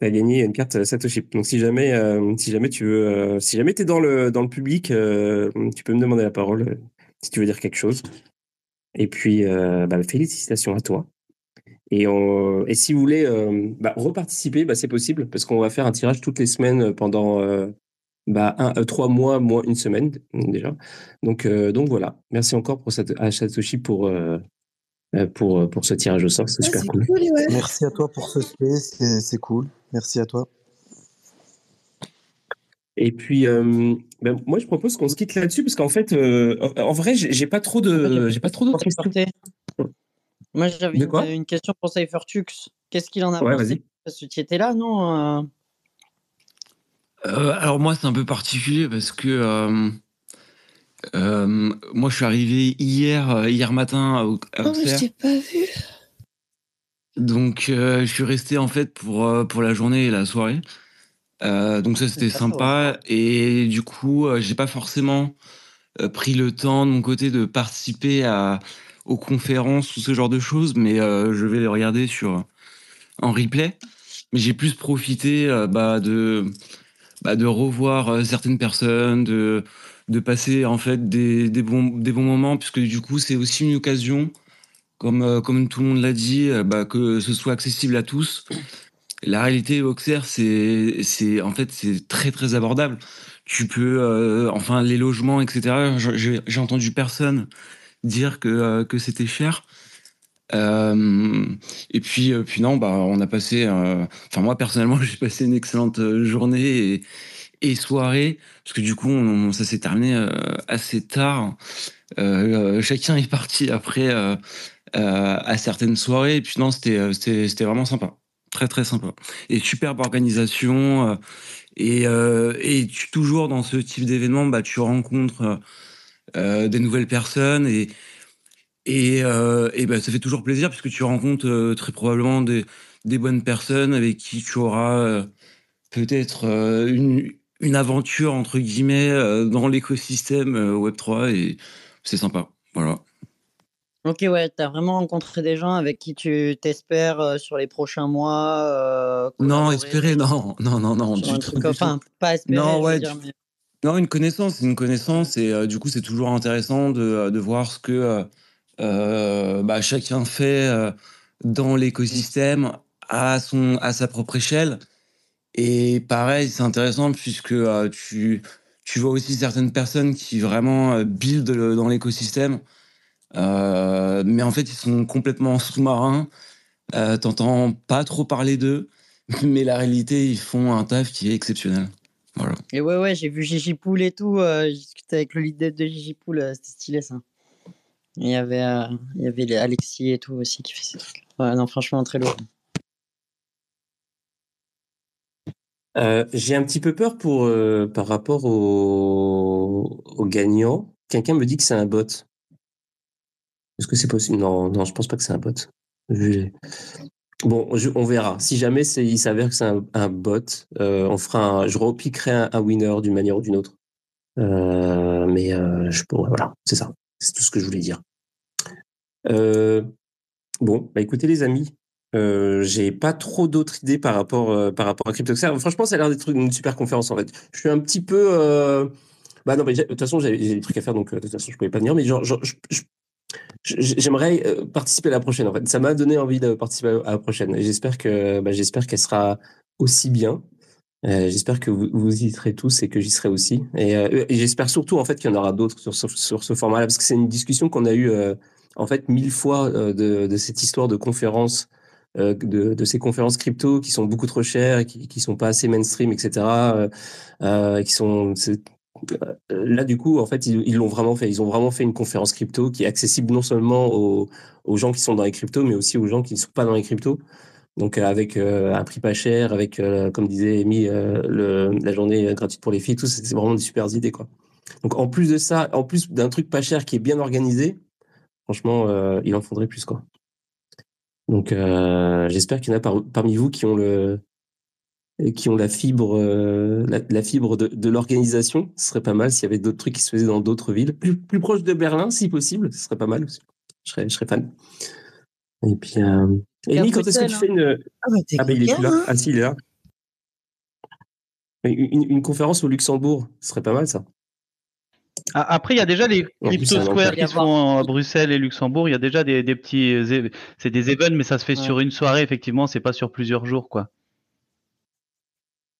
Tu as gagné une carte Satoshi. Donc, si jamais, euh, si jamais tu veux, euh, si jamais es dans le, dans le public, tu peux me demander la parole si tu veux dire quelque chose. Et puis, bah, félicitations à toi. Et, et si vous voulez euh, bah, reparticiper, bah, c'est possible parce qu'on va faire un tirage toutes les semaines pendant euh, bah, un, euh, trois mois, moins une semaine déjà. Donc, donc voilà. Merci encore pour cette, à Satoshi pour, pour, pour ce tirage au sort. C'est super cool. Merci à toi pour ce space. C'est cool. Merci à toi. Et puis, ben, moi, je propose qu'on se quitte là-dessus parce qu'en fait, en vrai, j'ai pas trop de, j'ai pas trop d'autres questions. Moi, j'avais une, question pour Cyphertux. Qu'est-ce qu'il en a pensé Parce que tu étais là, non euh? Euh, Alors, moi, c'est un peu particulier parce que euh, moi, je suis arrivé hier, hier matin à, Oh, mais je t'ai pas vu. Donc, je suis resté en fait pour, pour la journée et la soirée. donc, ça, c'était sympa. Et du coup, j'ai pas forcément pris le temps de mon côté de participer à aux conférences ou ce genre de choses, mais euh, je vais les regarder sur en replay. Mais j'ai plus profité euh, bah, de bah, de revoir euh, certaines personnes, de de passer en fait des, des bons des bons moments, puisque du coup c'est aussi une occasion, comme comme tout le monde l'a dit, bah, que ce soit accessible à tous. La réalité Auxerre, c'est c'est en fait c'est très très abordable. Tu peux, enfin les logements, etc. J'ai entendu personne dire que, euh, que c'était cher. Euh, et puis, euh, puis non, bah, on a passé. Enfin, moi personnellement, j'ai passé une excellente journée et, soirée, parce que du coup, ça s'est terminé assez tard. chacun est parti après à certaines soirées. Et puis non, c'était vraiment sympa, très très sympa. Et superbe organisation. et, et toujours dans ce type d'événement, bah, tu rencontres des nouvelles personnes et et, et bah, ça fait toujours plaisir puisque tu rencontres très probablement des, des bonnes personnes avec qui tu auras peut-être une, une aventure entre guillemets dans l'écosystème Web3 et c'est sympa. Voilà. Ok, ouais, tu as vraiment rencontré des gens avec qui tu t'espères sur les prochains mois Non, espérer, non, non, non, non. Du truc, enfin, pas espérer. Non, ouais, dire, mais... non, une connaissance, une connaissance, et du coup, c'est toujours intéressant de, de, voir ce que bah, chacun fait dans l'écosystème à, à sa propre échelle. Et pareil, c'est intéressant puisque euh, tu, tu vois aussi certaines personnes qui vraiment euh, build dans l'écosystème. Euh, mais en fait, ils sont complètement sous-marins. T'entends pas trop parler d'eux. Mais la réalité, ils font un taf qui est exceptionnel. Voilà. Et ouais, ouais, j'ai vu Gigi Pool et tout. j'ai discuté avec le lead de Gigi Pool. C'était stylé, ça. Il y avait, il y avait Alexis et tout aussi qui fait ces trucs. Ouais, non, franchement, très lourd. Euh, j'ai un petit peu peur pour euh, par rapport au, au gagnant. Quelqu'un me dit que c'est un bot. Est-ce que c'est possible? Non, non, je pense pas que c'est un bot. Bon, on verra. Si jamais il s'avère que c'est un, bot, euh, on fera je repiquerai un, winner d'une manière ou d'une autre. mais je pourrais, voilà, c'est ça. C'est tout ce que je voulais dire. bon, bah écoutez les amis, euh, j'ai pas trop d'autres idées par rapport euh, à CryptoXer. Franchement, ça a l'air d'être une super conférence en fait. Je suis un petit peu euh... bah non, de toute façon, j'ai des trucs à faire donc euh, de toute façon, je pouvais pas venir. Mais genre, j'aimerais euh, participer à la prochaine. En fait, ça m'a donné envie de participer à la prochaine. J'espère que bah, j'espère qu'elle sera aussi bien. j'espère que vous, vous, y serez tous et que j'y serai aussi. Et, et j'espère surtout en fait qu'il y en aura d'autres sur, sur, ce format-là parce que c'est une discussion qu'on a eue en fait mille fois de, de cette histoire de conférence euh, de, de, ces conférences crypto qui sont beaucoup trop chères qui, qui sont pas assez mainstream, etc. Euh, euh, qui sont euh, là du coup en fait ils l'ont vraiment fait. Ils ont vraiment fait une conférence crypto qui est accessible non seulement aux, gens qui sont dans les cryptos, mais aussi aux gens qui ne sont pas dans les cryptos. Donc avec euh, un prix pas cher, avec comme disait Amy, la journée gratuite pour les filles, tout c'est vraiment des super idées quoi. Donc en plus de ça, en plus d'un truc pas cher qui est bien organisé, franchement, il en faudrait plus quoi. Donc, euh, j'espère qu'il y en a parmi vous qui ont le qui ont la fibre euh, la, fibre de, l'organisation. Ce serait pas mal s'il y avait d'autres trucs qui se faisaient dans d'autres villes, plus, plus proche de Berlin, si possible. Ce serait pas mal. Je serais, je serais fan. Et puis, euh... quand est-ce que tu fais une hein. ah, bah, ah bah, il est plus là. Hein. ah si, il est là. Une, une conférence au Luxembourg, ce serait pas mal ça. Après, il y a déjà les Crypto Square qui sont à Bruxelles et Luxembourg. Il y a déjà des, petits, c'est des events, mais ça se fait sur une soirée. Effectivement, c'est pas sur plusieurs jours, quoi.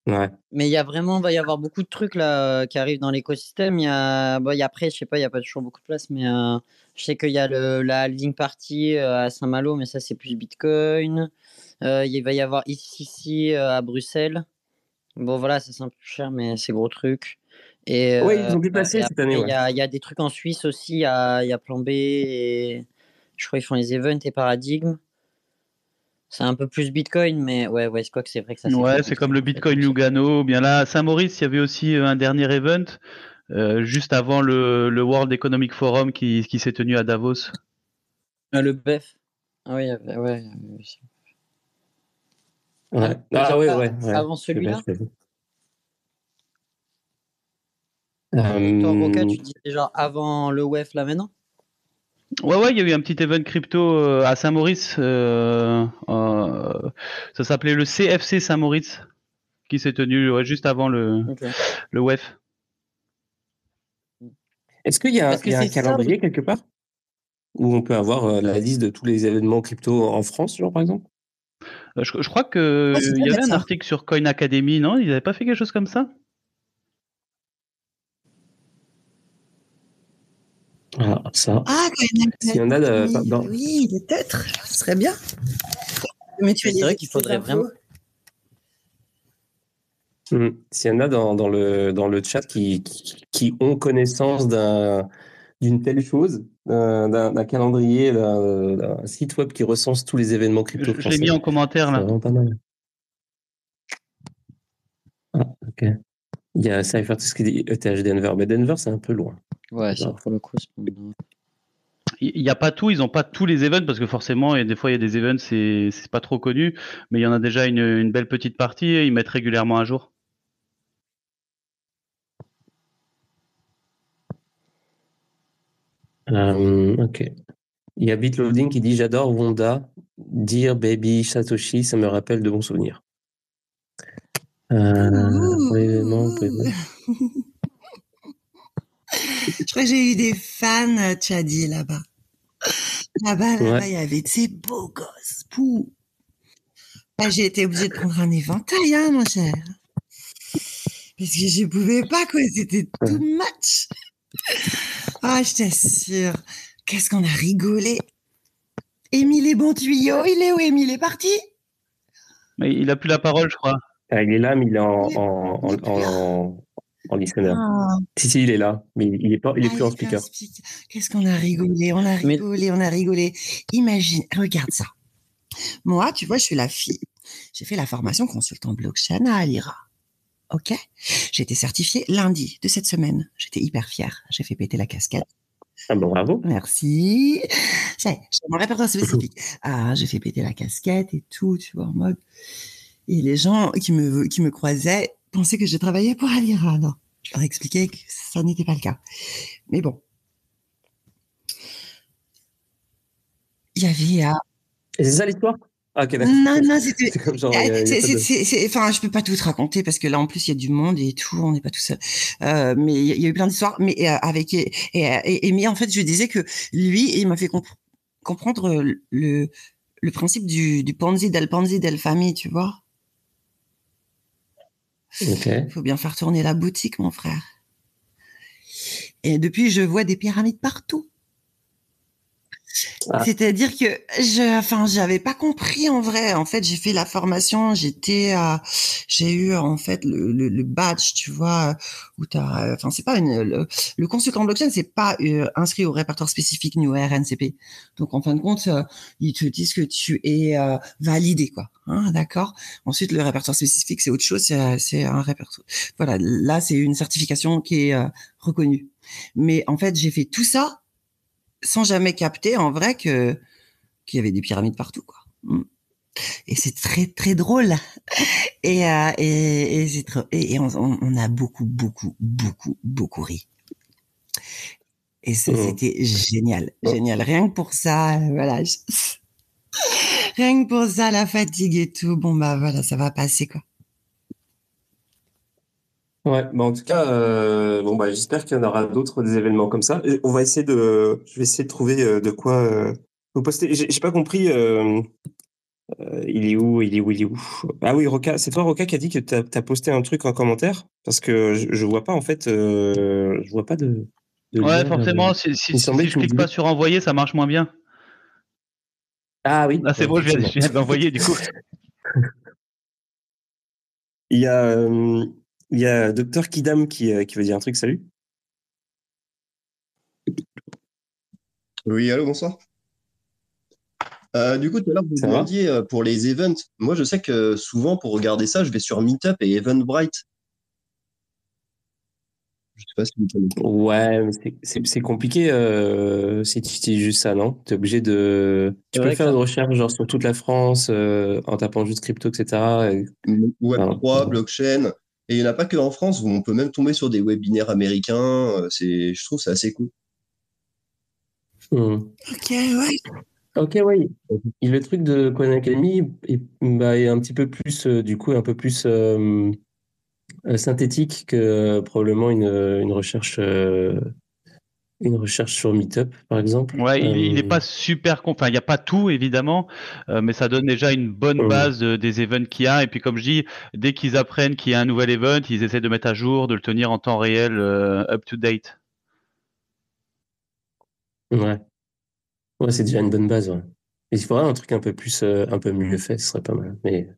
Ouais. Mais il y a vraiment, va y avoir beaucoup de trucs là qui arrivent dans l'écosystème. Il y a, bon, il y a après, je sais pas, il y a pas toujours beaucoup de place, mais euh, je sais qu'il y a le, la halving party euh, à Saint-Malo, mais ça c'est plus Bitcoin. Euh, il va y avoir ici, ici à Bruxelles. Bon voilà, ça c'est un peu cher, mais c'est gros truc. Et, oui, ils ont dépassé cette année. Il y, a, des trucs en Suisse aussi, il y a, y a Plan B et je crois qu'ils font les events et Paradigme. C'est un peu plus Bitcoin, mais ouais, ouais, c'est quoi que c'est vrai que ça. Ouais, c'est comme le Bitcoin Lugano. Bien là, à Saint-Maurice, il y avait aussi euh, un dernier event euh, juste avant le, le, World Economic Forum qui, qui s'est tenu à Davos. Ah, le BEF. Ah oui, ouais. ouais. ouais. Ah, ouais, ouais, Avant celui-là. Euh... Toi, Roca, tu dis déjà avant le WEF là maintenant? Ouais, ouais, il y a eu un petit event crypto euh, à Saint-Maurice. Euh, euh, ça s'appelait le CFC Saint-Maurice, qui s'est tenu juste avant le, le WEF. Est-ce qu'il y a, un calendrier quelque part? Où on peut avoir la liste de tous les événements crypto en France, genre, par exemple? Je, crois qu'il il y avait un article sur Coin Academy, non? Ils n'avaient pas fait quelque chose comme ça? Ah, ça. Ah, S'il y en a oui, dans... oui, peut-être, ce serait bien. Mais tu c'est vrai qu'il faudrait vraiment. Hmm. S'il y en a dans, dans, le, dans le chat qui, qui, ont connaissance d'une telle chose, d'un calendrier, d'un site web qui recense tous les événements crypto. Je, l'ai mis en commentaire là. pas mal. Ah, ok. Il y a CypherText qui dit ETH Denver, mais Denver c'est un peu loin. Ouais, ça pour le coup. Il n'y a pas tout, ils n'ont pas tous les events parce que forcément, et des fois il y a des events, c'est pas trop connu, mais il y en a déjà une, une belle petite partie et ils mettent régulièrement à jour. Euh, ok. Il y a Bitloading qui dit J'adore Wanda, dire Baby Satoshi, ça me rappelle de bons souvenirs. Euh, Je crois que j'ai eu des fans euh, Tchadi là-bas. Là-bas, là-bas, il y avait ces beaux gosses. Pou. Ah, j'ai été obligée de prendre un éventail, hein, mon cher. Parce que je pouvais pas, quoi. C'était too much. Ah, je t'assure. Qu'est-ce qu'on a rigolé. Émile est bon tuyau. Il est où, Émile? Est parti? Mais Il a plus la parole, je crois. Ah, il est là, mais il est en, en, en, en, listener. Ah. Si, si, il est là, mais il est, pas, il est ah, plus en speaker. Qu'est-ce qu'on a rigolé, on a rigolé, on a rigolé. Imagine, regarde ça. Moi, tu vois, je suis la fille. J'ai fait la formation consultant blockchain à Alira. OK? J'ai été certifiée lundi de cette semaine. J'étais hyper fière. J'ai fait péter la casquette. Ah bon, bravo. Merci. J'ai mon répertoire spécifique. Ah, j'ai fait péter la casquette et tout, tu vois, en mode. Et les gens qui me, qui me croisaient pensaient que je travaillais pour Alira. Non, je leur expliquais que ça n'était pas le cas. Mais bon. Il y avait... Euh... Et c'est ça l'histoire? Ah, non, non, c'était. comme genre. Enfin, je peux pas tout te raconter parce que là, en plus, il y a du monde et tout, on n'est pas tout seul. Euh, mais il y, a eu plein d'histoires. Mais euh, avec et, et, mais en fait, je disais que lui, il m'a fait comprendre le le principe du, du Ponzi del Ponzi del famille, tu vois? Il faut bien faire tourner la boutique, mon frère. Et depuis, je vois des pyramides partout. Ah. C'est-à-dire que je, enfin, j'avais pas compris en vrai. En fait, j'ai fait la formation, j'étais, j'ai eu en fait le, le, badge, tu vois, où t'as, enfin, c'est pas une, le, consultant blockchain, c'est pas euh, inscrit au répertoire spécifique New RNCP. Donc, en fin de compte, euh, ils te disent que tu es euh, validé, quoi. Hein, d'accord? Ensuite, le répertoire spécifique, c'est autre chose, c'est un répertoire. Voilà, là, c'est une certification qui est reconnue. Mais en fait, j'ai fait tout ça sans jamais capter en vrai que qu'il y avait des pyramides partout quoi. Mm. Et c'est très très drôle. Et euh, et, et c'est trop et, on, on, a beaucoup beaucoup beaucoup beaucoup ri. Et ça mmh. c'était génial, génial. Rien que pour ça, voilà. Rien que pour ça, la fatigue et tout, bon bah voilà, ça va passer quoi. Ouais, bah en tout cas, euh, bon bah j'espère qu'il y en aura d'autres des événements comme ça. on va essayer de, je vais essayer de trouver euh, de quoi euh, vous poster. J'ai pas compris. il est où Il est où Il est où? Ah oui, Roca, c'est toi Roca qui a dit que tu as, posté un truc en commentaire? Parce que je, je vois pas en fait, je vois pas de. ouais, forcément. Si, si, je clique pas sur envoyer, ça marche moins bien. Ah oui. Ah c'est bon, je viens, je viens d'envoyer du coup. il y a il y a Docteur Kidam qui, euh, qui veut dire un truc. Salut. Oui, allô, bonsoir. Euh, du coup, tout à l'heure, vous demandiez euh, pour les events. Moi, je sais que souvent, pour regarder ça, je vais sur Meetup et Eventbrite. Je sais pas si vous connaissez. Ouais, mais c'est compliqué si tu utilises juste ça, non? Tu es obligé de. Tu peux faire une recherche genre, sur toute la France en tapant juste crypto, etc. Web3, blockchain. Et il n'y en a pas que en France, où on peut même tomber sur des webinaires américains. Euh, c'est, je trouve c'est assez cool. Hmm. Ok, ouais. Ok, oui. Et le truc de Coin Academy bah, est, un petit peu plus, euh, du coup, un peu plus euh, synthétique que probablement une, une recherche une recherche sur Meetup, par exemple. Ouais, il n'est euh, pas super. Enfin, il n'y a pas tout, évidemment, euh, mais ça donne déjà une bonne base des events qu'il y a. Et puis, comme je dis, dès qu'ils apprennent qu'il y a un nouvel event, ils essaient de mettre à jour, de le tenir en temps réel, euh, up to date. Ouais. Ouais, c'est déjà une bonne base. Ouais. il faudrait un truc un peu plus, un peu mieux fait, ce serait pas mal. Mais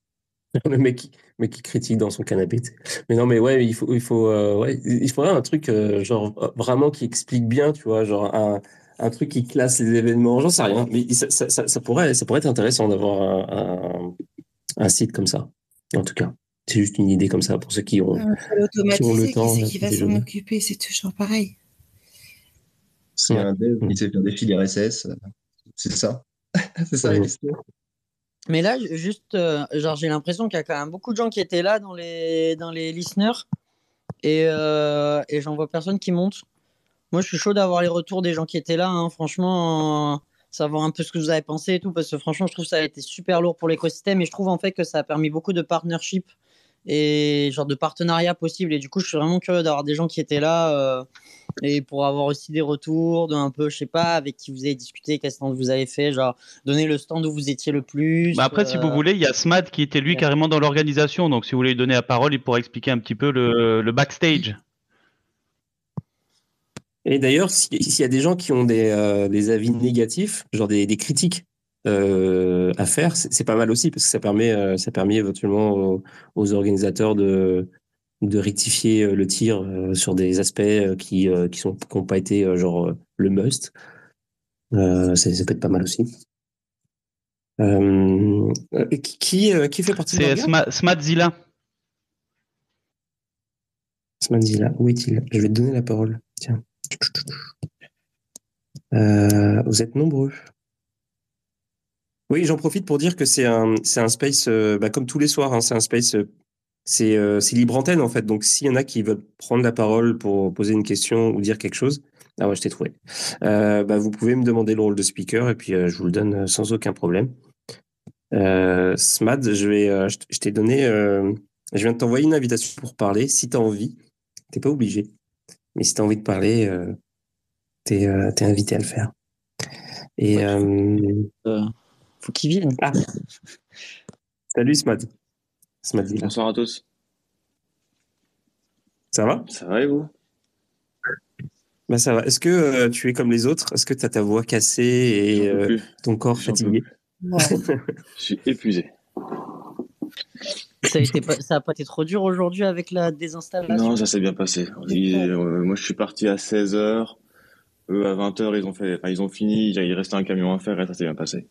le mec qui, mec qui critique dans son canapé. Mais non, mais ouais, il faut, il faut, euh, ouais, il faudrait un truc euh, genre vraiment qui explique bien, tu vois, genre un, un truc qui classe les événements. J'en sais rien, mais ça, ça, ça, pourrait, ça pourrait être intéressant d'avoir un, un, site comme ça. En tout cas, c'est juste une idée comme ça pour ceux qui ont, qui ont le temps. Qui, qui va s'en occuper, c'est toujours pareil. C'est un dev qui sait faire des fils RSS, c'est ça. c'est ça mais là, juste, euh, genre, j'ai l'impression qu'il y a quand même beaucoup de gens qui étaient là dans les, dans les listeners et, euh, et j'en vois personne qui monte. Moi, je suis chaud d'avoir les retours des gens qui étaient là. Hein. Franchement, savoir un peu ce que vous avez pensé et tout, parce que franchement, je trouve que ça a été super lourd pour l'écosystème et je trouve en fait que ça a permis beaucoup de partnership et genre de partenariat possible. Et du coup, je suis vraiment curieux d'avoir des gens qui étaient là euh, et pour avoir aussi des retours d'un peu, je sais pas, avec qui vous avez discuté, quel stand vous avez fait, genre donner le stand où vous étiez le plus. Bah après, si vous euh, voulez, il y a Smad qui était lui carrément dans l'organisation. Donc, si vous voulez lui donner la parole, il pourra expliquer un petit peu le, le backstage. Et d'ailleurs, s'il y a des gens qui ont des, euh, des avis négatifs, genre des, des critiques euh, à faire, c'est pas mal aussi parce que ça permet, euh, ça permet éventuellement aux, organisateurs de, de rectifier euh, le tir sur des aspects qui qui sont qui n'ont pas été genre le must. ça peut être pas mal aussi. qui, qui fait partie C'est Smadzilla. Smadzilla, où est-il? Je vais te donner la parole. Tiens. vous êtes nombreux. Oui, j'en profite pour dire que c'est un, c'est un space, euh, bah, comme tous les soirs, hein, c'est un space, euh, c'est, euh, c'est libre antenne en fait. Donc s'il y en a qui veulent prendre la parole pour poser une question ou dire quelque chose, ah ouais, je t'ai trouvé. bah, vous pouvez me demander le rôle de speaker et puis je vous le donne sans aucun problème. Smad, je vais, je t'ai donné, je viens de t'envoyer une invitation pour parler. Si tu as envie, t'es pas obligé, mais si tu as envie de parler, t'es, es invité à le faire. Et faut qu'il vienne. Ah. Salut Smad. Bonsoir à tous. Ça va? Ça va et vous? Bah ça va. Est-ce que euh, tu es comme les autres? Est-ce que tu as ta voix cassée et euh, ton corps fatigué? Je suis épuisé. Ça n'a pas, été trop dur aujourd'hui avec la désinstallation? Non, ça s'est bien passé. Euh, moi, je suis parti à 16h. Eux, à 20h, ils ont, fait, ils ont fini. Il restait un camion à faire et ça s'est bien passé.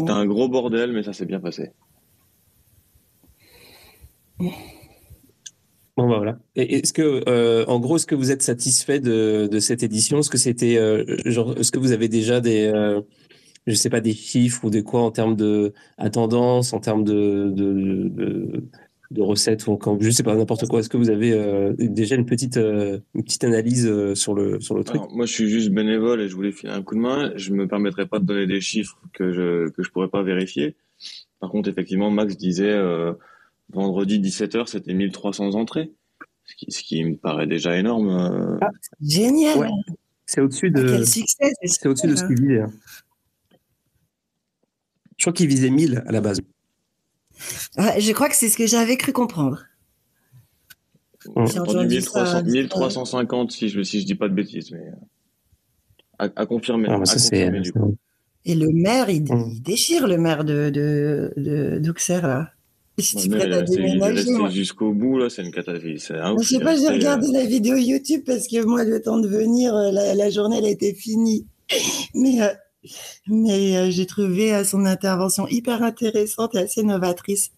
C'était un gros bordel, mais ça s'est bien passé. Bon bah voilà. Est-ce que, euh, en gros, est-ce que vous êtes satisfait de, de cette édition? Est-ce que c'était, euh, genre, est-ce que vous avez déjà des, euh, je sais pas, des chiffres ou des quoi en termes de à tendance, en termes de, de, de recettes ou quand je sais pas n'importe quoi. Est-ce que vous avez euh, déjà une petite euh, une petite analyse euh, sur le sur le truc? Moi, je suis juste bénévole et je voulais filer un coup de main. Je me permettrai pas de donner des chiffres que je que je pourrais pas vérifier. Par contre, effectivement, Max disait vendredi 17h, c'était 1300 entrées, ce qui, ce qui me paraît déjà énorme. Ah, génial. C'est au-dessus de c'est au-dessus de ce qu'il visait. Hein. Je crois qu'il visait 1000 à la base je crois que c'est ce que j'avais cru comprendre. J'ai entendu 1350 si je si je dis pas de bêtises, mais euh, à, confirmer. Ah, Et le maire, il, mm. déchire le maire de de, d'Auxerre là. jusqu'au bout là, c'est une catastrophe. Je sais pas, j'ai regardé euh, la vidéo YouTube parce que moi, le temps de venir, euh, la, journée elle était finie. Mais mais euh, j'ai trouvé euh, son intervention hyper intéressante et assez novatrice.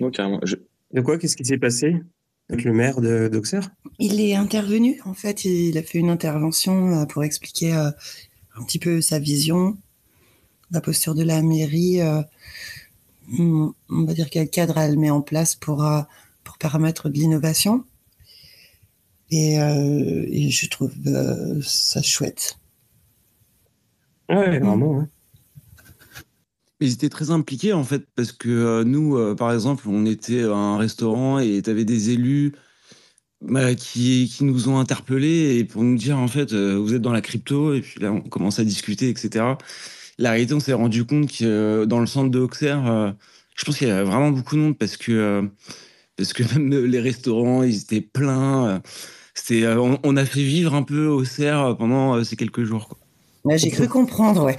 De quoi? Qu'est-ce qui s'est passé avec le maire d'Auxerre? Il est intervenu, en fait, il a fait une intervention euh, pour expliquer un petit peu sa vision, la posture de la mairie, on va dire quel cadre elle met en place pour, pour permettre de l'innovation. Et, et, je trouve ça chouette. Ouais, vraiment, ouais. Ils étaient très impliqués en fait parce que euh, nous, euh, par exemple, on était à un restaurant et tu avais des élus bah, qui, qui nous ont interpellés et pour nous dire en fait, euh, vous êtes dans la crypto et puis là on commence à discuter, etc. La réalité, on s'est rendu compte que dans le centre de Auxerre, je pense qu'il y avait vraiment beaucoup de monde parce que parce que même les restaurants, ils étaient pleins. C'était, on, on, a fait vivre un peu Auxerre pendant ces quelques jours. Quoi. J'ai cru comprendre, ouais.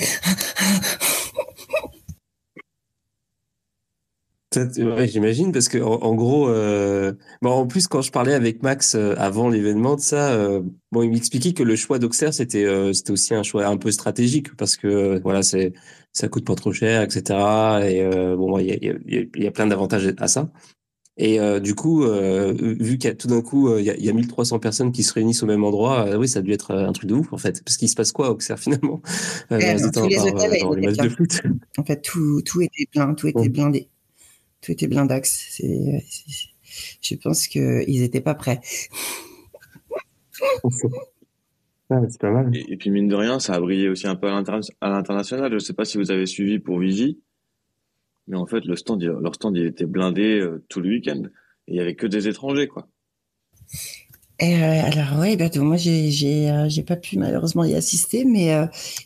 J'imagine, parce que en, gros, euh, bon, en plus, quand je parlais avec Max euh, avant l'événement de ça, euh, bon, il m'expliquait que le choix d'Auxerre, c'était c'était aussi un choix un peu stratégique, parce que voilà, c'est ça coûte pas trop cher, etc. Et bon, il y a, plein d'avantages à ça. Et du coup, vu qu'il y a tout d'un coup, il y, a, y a 1300 personnes qui se réunissent au même endroit, oui, ça a dû être un truc de ouf, en fait. Parce qu'il se passe quoi à Auxerre, finalement les hôtels dans les matchs de foot? En fait, tout, tout était plein, tout était blindé tout était blindax. Je pense qu'ils n'étaient pas prêts. c'est pas mal. Et, puis mine de rien, ça a brillé aussi un peu à l'international. Je ne sais pas si vous avez suivi pour Vigie, mais en fait, le stand, leur stand, il était blindé euh, tout le week-end. Et il y avait que des étrangers, quoi. Euh, alors oui, bah, moi j'ai j'ai euh, pas pu malheureusement y assister, mais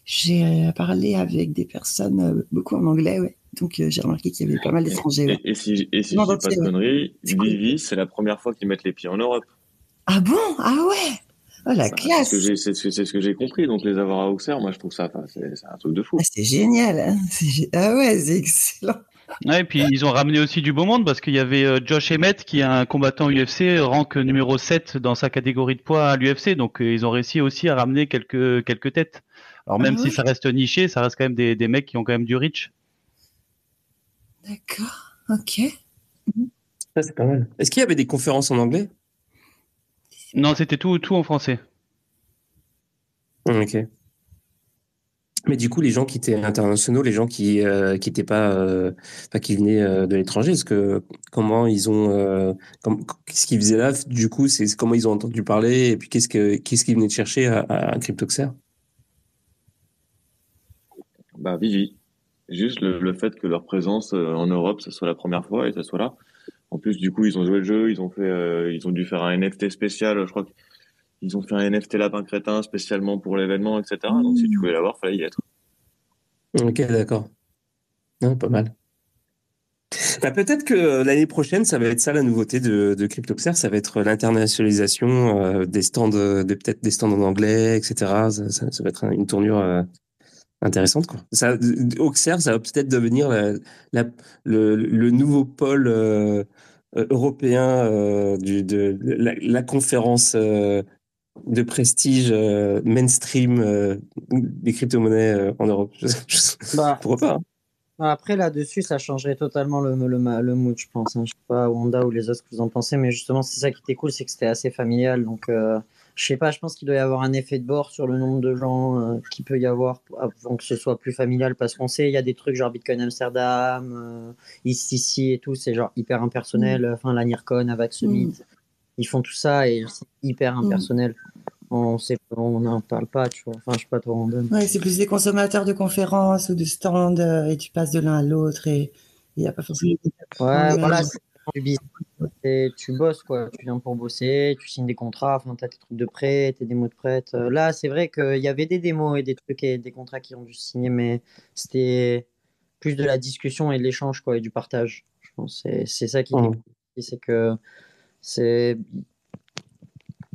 j'ai parlé avec des personnes beaucoup en anglais, ouais. Donc euh, j'ai remarqué qu'il y avait pas mal d'étrangers. Et, si, et si je dis pas de conneries, Vivi, c'est la première fois qu'ils mettent les pieds en Europe. Ah bon? Ah ouais? Oh la classe C'est ce que j'ai compris, donc les avoir à Auxerre, moi je trouve ça, c'est un truc de fou. Ah, c'est génial, hein ah ouais, c'est excellent. Ouais, et puis ils ont ramené aussi du beau monde parce qu'il y avait euh, Josh Emmett qui est un combattant UFC, rank numéro 7 dans sa catégorie de poids à l'UFC, donc euh, ils ont réussi aussi à ramener quelques, quelques têtes. Alors même ah si ça reste niché, ça reste quand même des, des mecs qui ont quand même du reach. D'accord, ok. Ça, c'est pas mal. Est-ce qu'il y avait des conférences en anglais? Non, c'était tout, tout en français. Ok. Mais du coup, les gens qui étaient internationaux, les gens qui euh, qui pas, euh, qui venaient euh, de l'étranger, est-ce que comment ils ont, qu'est-ce qu'ils faisaient là? Du coup, c'est comment ils ont entendu parler? Et puis qu'est-ce que qu'est-ce qu'ils venaient de chercher à, à Cryptoxer? Bah, Vivi. Juste le, fait que leur présence en Europe, ce soit la première fois et ça soit là. En plus, du coup, ils ont joué le jeu, ils ont fait, ils ont dû faire un NFT spécial. Je crois qu'ils ont fait un NFT lapin crétin spécialement pour l'événement, etc. Donc, si tu voulais l'avoir, fallait y être. Ok, d'accord. pas mal. Bah, peut-être que l'année prochaine, ça va être ça la nouveauté de, de Cryptoxer, ça va être l'internationalisation euh, des stands, de, peut-être des stands en anglais, etc. Ça, ça, va être une tournure intéressante. Quoi. Ça, Auxerre, ça va peut-être devenir la, le, le, nouveau pôle euh, euh, européen euh, du, de, la, conférence de prestige mainstream des crypto-monnaies en Europe. Bah, Pourquoi pas hein. Après, là-dessus, ça changerait totalement le, le, le mood, je pense. Hein. Je sais pas, Wanda ou les autres, ce que vous en pensez, mais justement, c'est ça qui était cool, c'est que c'était assez familial. Donc, je sais pas, je pense qu'il doit y avoir un effet de bord sur le nombre de gens euh, qu'il peut y avoir avant que ce soit plus familial parce qu'on sait il y a des trucs genre Bitcoin Amsterdam, euh, ici et tout, c'est genre hyper impersonnel. Mm. Enfin, la NIRCON, avec Summit, mm. Ils font tout ça et c'est hyper mm. impersonnel. On sait, on n'en parle pas, tu vois. Enfin, je sais pas trop. Ouais, c'est plus des consommateurs de conférences ou de stands euh, et tu passes de l'un à l'autre et il n'y a pas forcément. Ouais, voilà, tu bosses, quoi. Tu viens pour bosser, tu signes des contrats, enfin, tu as tes trucs de prêt, tes démos de prête. Euh, là, c'est vrai qu'il y avait des démos et des trucs et des contrats qui ont dû signer, mais c'était plus de la discussion et de l'échange, quoi, et du partage. Je pense c'est ça qui mmh. c'est que c'est.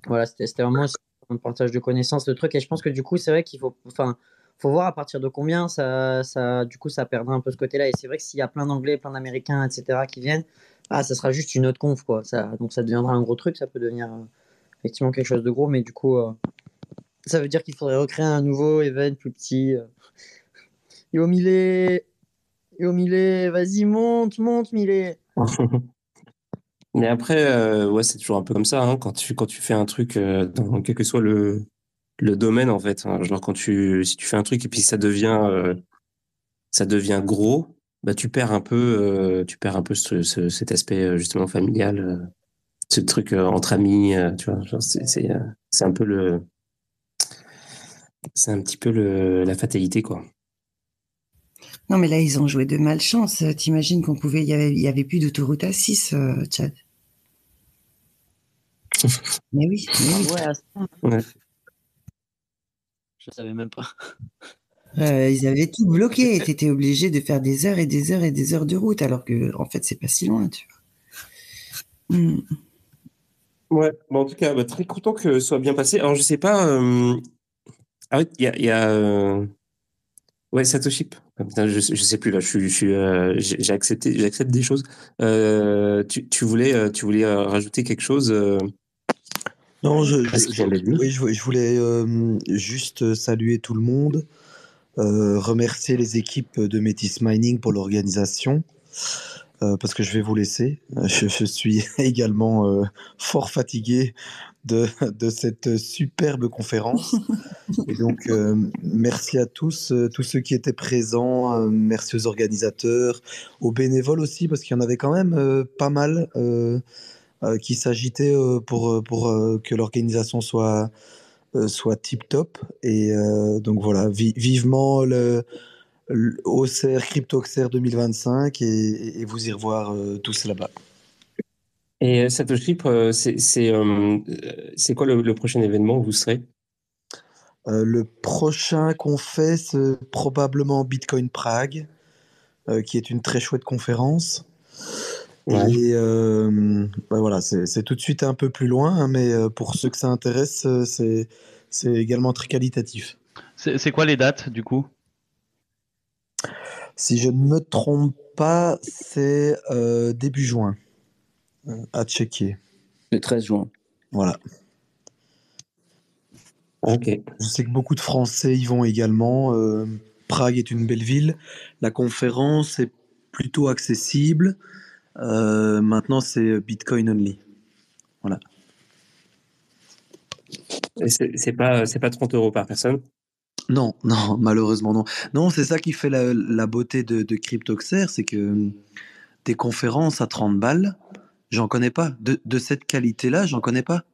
Voilà, c'était vraiment un partage de connaissances, de trucs, et je pense que du coup, c'est vrai qu'il faut. Enfin, faut voir à partir de combien ça, ça, du coup, ça perdra un peu ce côté-là. Et c'est vrai que s'il y a plein d'anglais, plein d'américains, etc., qui viennent, ah, ça sera juste une autre conf, quoi. Ça, donc ça deviendra un gros truc, ça peut devenir euh, effectivement quelque chose de gros, mais du coup, euh, ça veut dire qu'il faudrait recréer un nouveau event plus petit. Euh. Yo, Millet Yo, Millet Vas-y, monte, monte, Millet Mais après, ouais, c'est toujours un peu comme ça, hein, quand, tu, quand tu fais un truc, dans quel que soit le, le domaine, en fait. Hein. genre, quand tu, si tu fais un truc et puis ça devient, ça devient gros, bah, tu perds un peu, euh, tu perds un peu cet aspect euh, justement familial, euh, ce truc entre amis, tu vois. C'est un peu le, c'est un petit peu le, la fatalité, quoi. Non, mais là, ils ont joué de malchance. T'imagines qu'on pouvait, il y avait, plus d'autoroute à 6, Chad. Mais oui, mais Ouais, Je savais même pas. Euh, ils avaient tout bloqué. Tu étais obligé de faire des heures et des heures et des heures de route, alors que en fait, c'est pas si loin, tu vois. Hmm. Ouais, bon, en tout cas, bah, très content que ce soit bien passé. Alors, je sais pas. Euh, ah oui, il y a. Y a... Euh, ouais, Satoshi. je, je sais plus là. Je suis, je j'ai accepté, j'accepte des choses. tu, tu, voulais, tu voulais rajouter quelque chose Non, je, oui, je, voulais juste saluer tout le monde, remercier les équipes de Métis Mining pour l'organisation. Euh, parce que je vais vous laisser. Je, suis également euh, fort fatigué de, de, cette superbe conférence. Et donc, euh, merci à tous, tous ceux qui étaient présents. merci aux organisateurs, aux bénévoles aussi, parce qu'il y en avait quand même pas mal qui s'agitaient pour, pour que l'organisation soit, soit tip top. Et donc voilà, vivement le OCR CryptoXR 2025 et, vous y revoir euh, tous là-bas. Et euh, Satoshi, euh, c'est quoi le, prochain événement où vous serez? Le prochain qu'on fait, c'est probablement Bitcoin Prague, qui est une très chouette conférence. Et bah voilà, c'est tout de suite un peu plus loin, hein, mais pour ceux que ça intéresse, c'est également très qualitatif. C'est quoi les dates du coup? Si je ne me trompe pas, c'est euh, début juin. Euh, à checker. Le 13 juin. Voilà. Ok. Je sais que beaucoup de Français y vont également. Euh, Prague est une belle ville. La conférence est plutôt accessible. Maintenant, c'est Bitcoin only. Voilà. C'est pas, pas 30 euros par personne? Non, non, malheureusement non. Non, c'est ça qui fait la, beauté de, de Cryptoxer, c'est que hum, des conférences à 30 balles, j'en connais pas. De, cette qualité-là, j'en connais pas.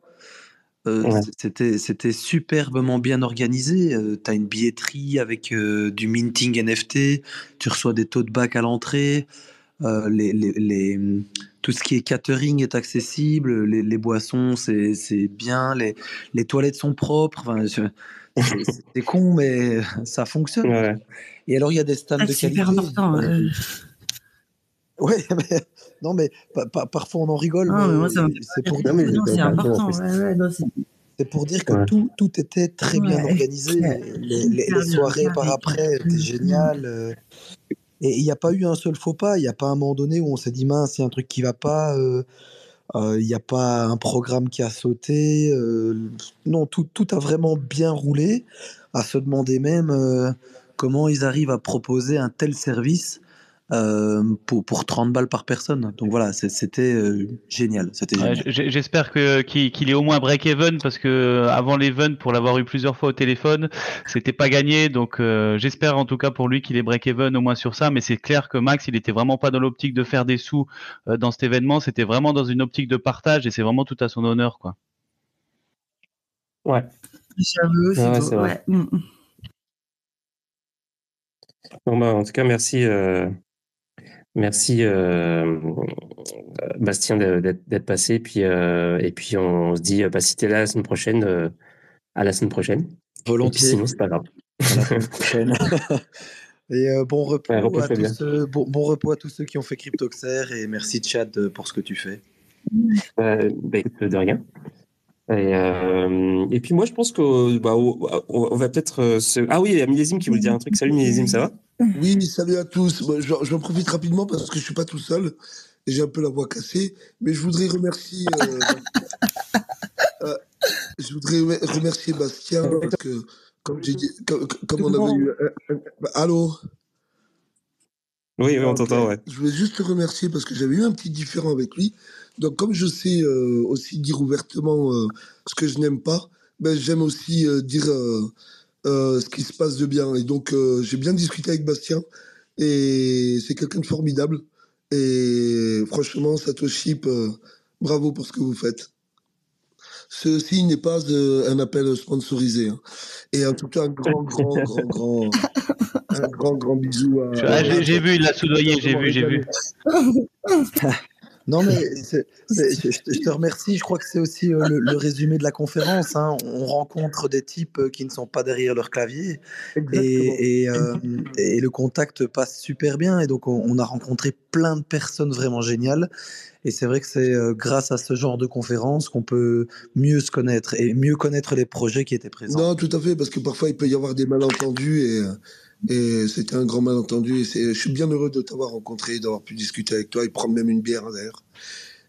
Euh, c'était, superbement bien organisé. Euh, tu as une billetterie avec euh, du minting NFT, tu reçois des taux de bac à l'entrée, les, hum, tout ce qui est catering est accessible, les, boissons c'est, bien, les, toilettes sont propres. C'est con, mais ça fonctionne. Et alors, il y a des stands ah, de qualité. C'est important. Oui, mais non, mais parfois on en rigole. c'est pour dire, c'est important. c'est pour dire que tout, tout était très bien organisé. Les, les, soirées par après étaient géniales. Euh. Et il n'y a pas eu un seul faux pas. Il n'y a pas un moment donné où on s'est dit mince, a un truc qui va pas. Euh, il n'y a pas un programme qui a sauté. non, tout, tout, a vraiment bien roulé. À se demander même comment ils arrivent à proposer un tel service euh, pour, pour 30 balles par personne. Donc voilà, c'était euh, génial. C'était J'espère que qu'il est au moins break-even parce que avant l'event, pour l'avoir eu plusieurs fois au téléphone, c'était pas gagné. Donc euh, j'espère en tout cas pour lui qu'il est break-even au moins sur ça. Mais c'est clair que Max, il était vraiment pas dans l'optique de faire des sous dans cet événement. C'était vraiment dans une optique de partage et c'est vraiment tout à son honneur, quoi. Ouais. ouais, mm, mm. Bon, bah, en tout cas, merci. Merci euh, Bastien d'être passé. Puis, euh, et puis on se dit, bah, si tu es là la semaine prochaine, euh, à la semaine prochaine. Volontiers. sinon, c'est pas grave. À la semaine prochaine. et bon, repos à tous, bon, bon, repos à tous ceux qui ont fait Cryptoxer et merci Chad pour ce que tu fais. Bah, de rien. Et, et, puis moi, je pense qu'on bah, on va peut-être se... Ah oui, il y a Millésime qui voulait dire un truc. Salut Millésime, ça va? Oui, salut à tous. J'en profite rapidement parce que je suis pas tout seul et j'ai un peu la voix cassée. Mais je voudrais remercier, euh, euh, je voudrais remercier Bastien parce que, comme j'ai dit, comme, on avait eu, allô? Oui, on t'entend, ouais. Je voulais juste te remercier parce que j'avais eu un petit différent avec lui. Donc, comme je sais euh, aussi dire ouvertement ce que je n'aime pas, ben, j'aime aussi dire euh, ce qui se passe de bien. Et donc, euh, j'ai bien discuté avec Bastien et c'est quelqu'un de formidable. Et franchement, Satoshi, euh, bravo pour ce que vous faites. Ceci n'est pas un appel sponsorisé. Hein. Et en tout cas, un grand, grand, grand, grand, un grand, grand bisou à. Ah, j'ai vu, il l'a soudoyé, j'ai vu, j'ai vu. Non, mais je, te remercie. Je crois que c'est aussi euh, le, résumé de la conférence. Hein. On rencontre des types euh, qui ne sont pas derrière leur clavier et, euh, et, le contact passe super bien. Et donc, on, a rencontré plein de personnes vraiment géniales. Et c'est vrai que c'est grâce à ce genre de conférence qu'on peut mieux se connaître et mieux connaître les projets qui étaient présents. Non, tout à fait, parce que parfois il peut y avoir des malentendus et Et c'était un grand malentendu. Et je suis bien heureux de t'avoir rencontré, d'avoir pu discuter avec toi et prendre même une bière d'ailleurs.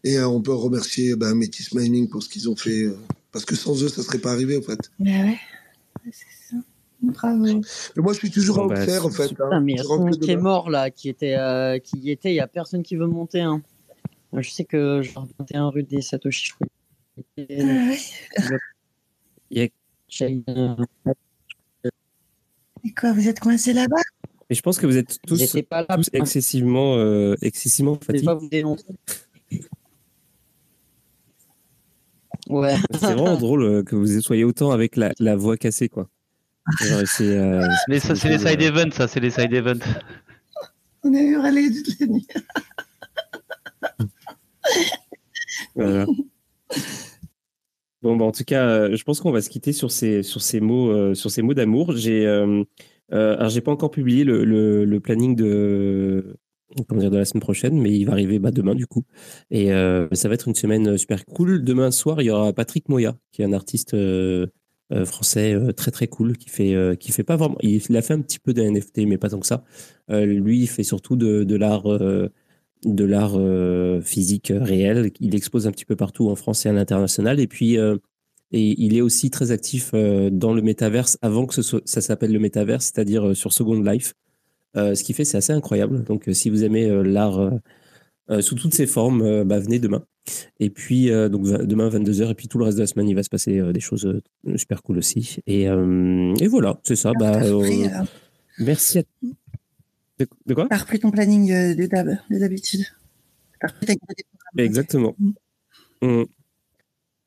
Et on peut remercier ben, Métis Mining pour ce qu'ils ont fait. parce que sans eux, ça serait pas arrivé en fait. Bah ouais, c'est ça. Bravo. Mais moi, je suis toujours en bah, en fait. Hein. mais il y a son qui est mort là, qui était, qui y était. Il y a personne qui veut monter. Hein. Je sais que je 21 rue des Satoshi. Et quoi, vous êtes coincé là-bas? Mais je pense que vous êtes tous, pas tous excessivement, euh, excessivement fatigués. pas vous dénoncer. Ouais. C'est vraiment drôle euh, que vous soyez autant avec la, la voix cassée, quoi. Genre, c'est euh, les side events, ça, c'est les side events. On a eu râler toute la nuit. voilà. Bon, bah, en tout cas, euh, je pense qu'on va se quitter sur ces, sur ces mots, euh, mots d'amour. J'ai, euh, alors j'ai pas encore publié le, le, planning de, comment dire, de la semaine prochaine, mais il va arriver bah, demain du coup. Et ça va être une semaine super cool. Demain soir, il y aura Patrick Moya, qui est un artiste français très très cool, qui fait, qui fait pas vraiment, il, a fait un petit peu de NFT, mais pas tant que ça. lui, il fait surtout de, de l'art de l'art euh, physique réel. Il expose un petit peu partout en France et à l'international. Et puis, euh, et il est aussi très actif euh, dans le métaverse avant que ce ça s'appelle le métaverse, c'est-à-dire sur Second Life. ce qui fait, c'est assez incroyable. Donc, si vous aimez l'art sous toutes ses formes, bah, venez demain. Et puis, donc, demain, 22h, et puis tout le reste de la semaine, il va se passer des choses super cool aussi. Et, et voilà, c'est ça. Bah, merci à de, quoi? Par plus ton planning euh, de d'hab, d'habitude. Exactement. Mm. Mm.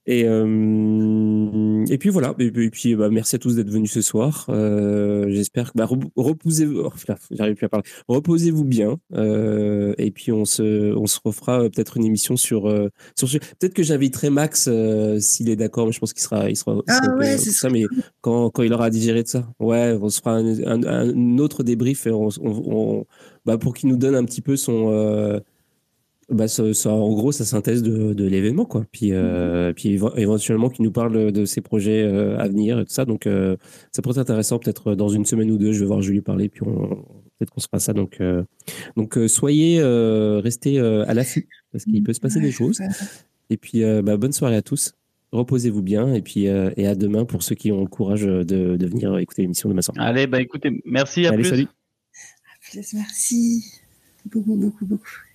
Et, euh, et puis voilà. Et, puis bah, merci à tous d'être venus ce soir. Euh, j'espère que bah, reposez-vous. Oh, j'arrive plus à parler. Reposez-vous bien. Euh, et puis on se, on se refera peut-être une émission sur, sur peut-être que j'inviterai Max s'il est d'accord. Mais je pense qu'il sera, il sera. Ah ouais, c'est ça. Mais quand, quand il aura digéré de ça, ouais, on se fera un, autre débrief et on, on, bah, pour qu'il nous donne un petit peu son bah, ça, en gros, sa synthèse de, de l'événement, quoi. Puis, euh, puis éventuellement, qu'il nous parle de ses projets euh, à venir et tout ça. Donc, euh, ça pourrait être intéressant. Peut-être dans une semaine ou deux, je vais voir Julie parler, puis peut-être qu'on se fera ça. Donc, donc soyez, restez à l'affût, parce qu'il peut se passer des choses. Et puis, bah, bonne soirée à tous. Reposez-vous bien, et puis et à demain pour ceux qui ont le courage de, de venir écouter l'émission de ma soirée. Allez, bah écoutez, merci, à Allez, plus. Salut. À plus, merci. Beaucoup, beaucoup, beaucoup.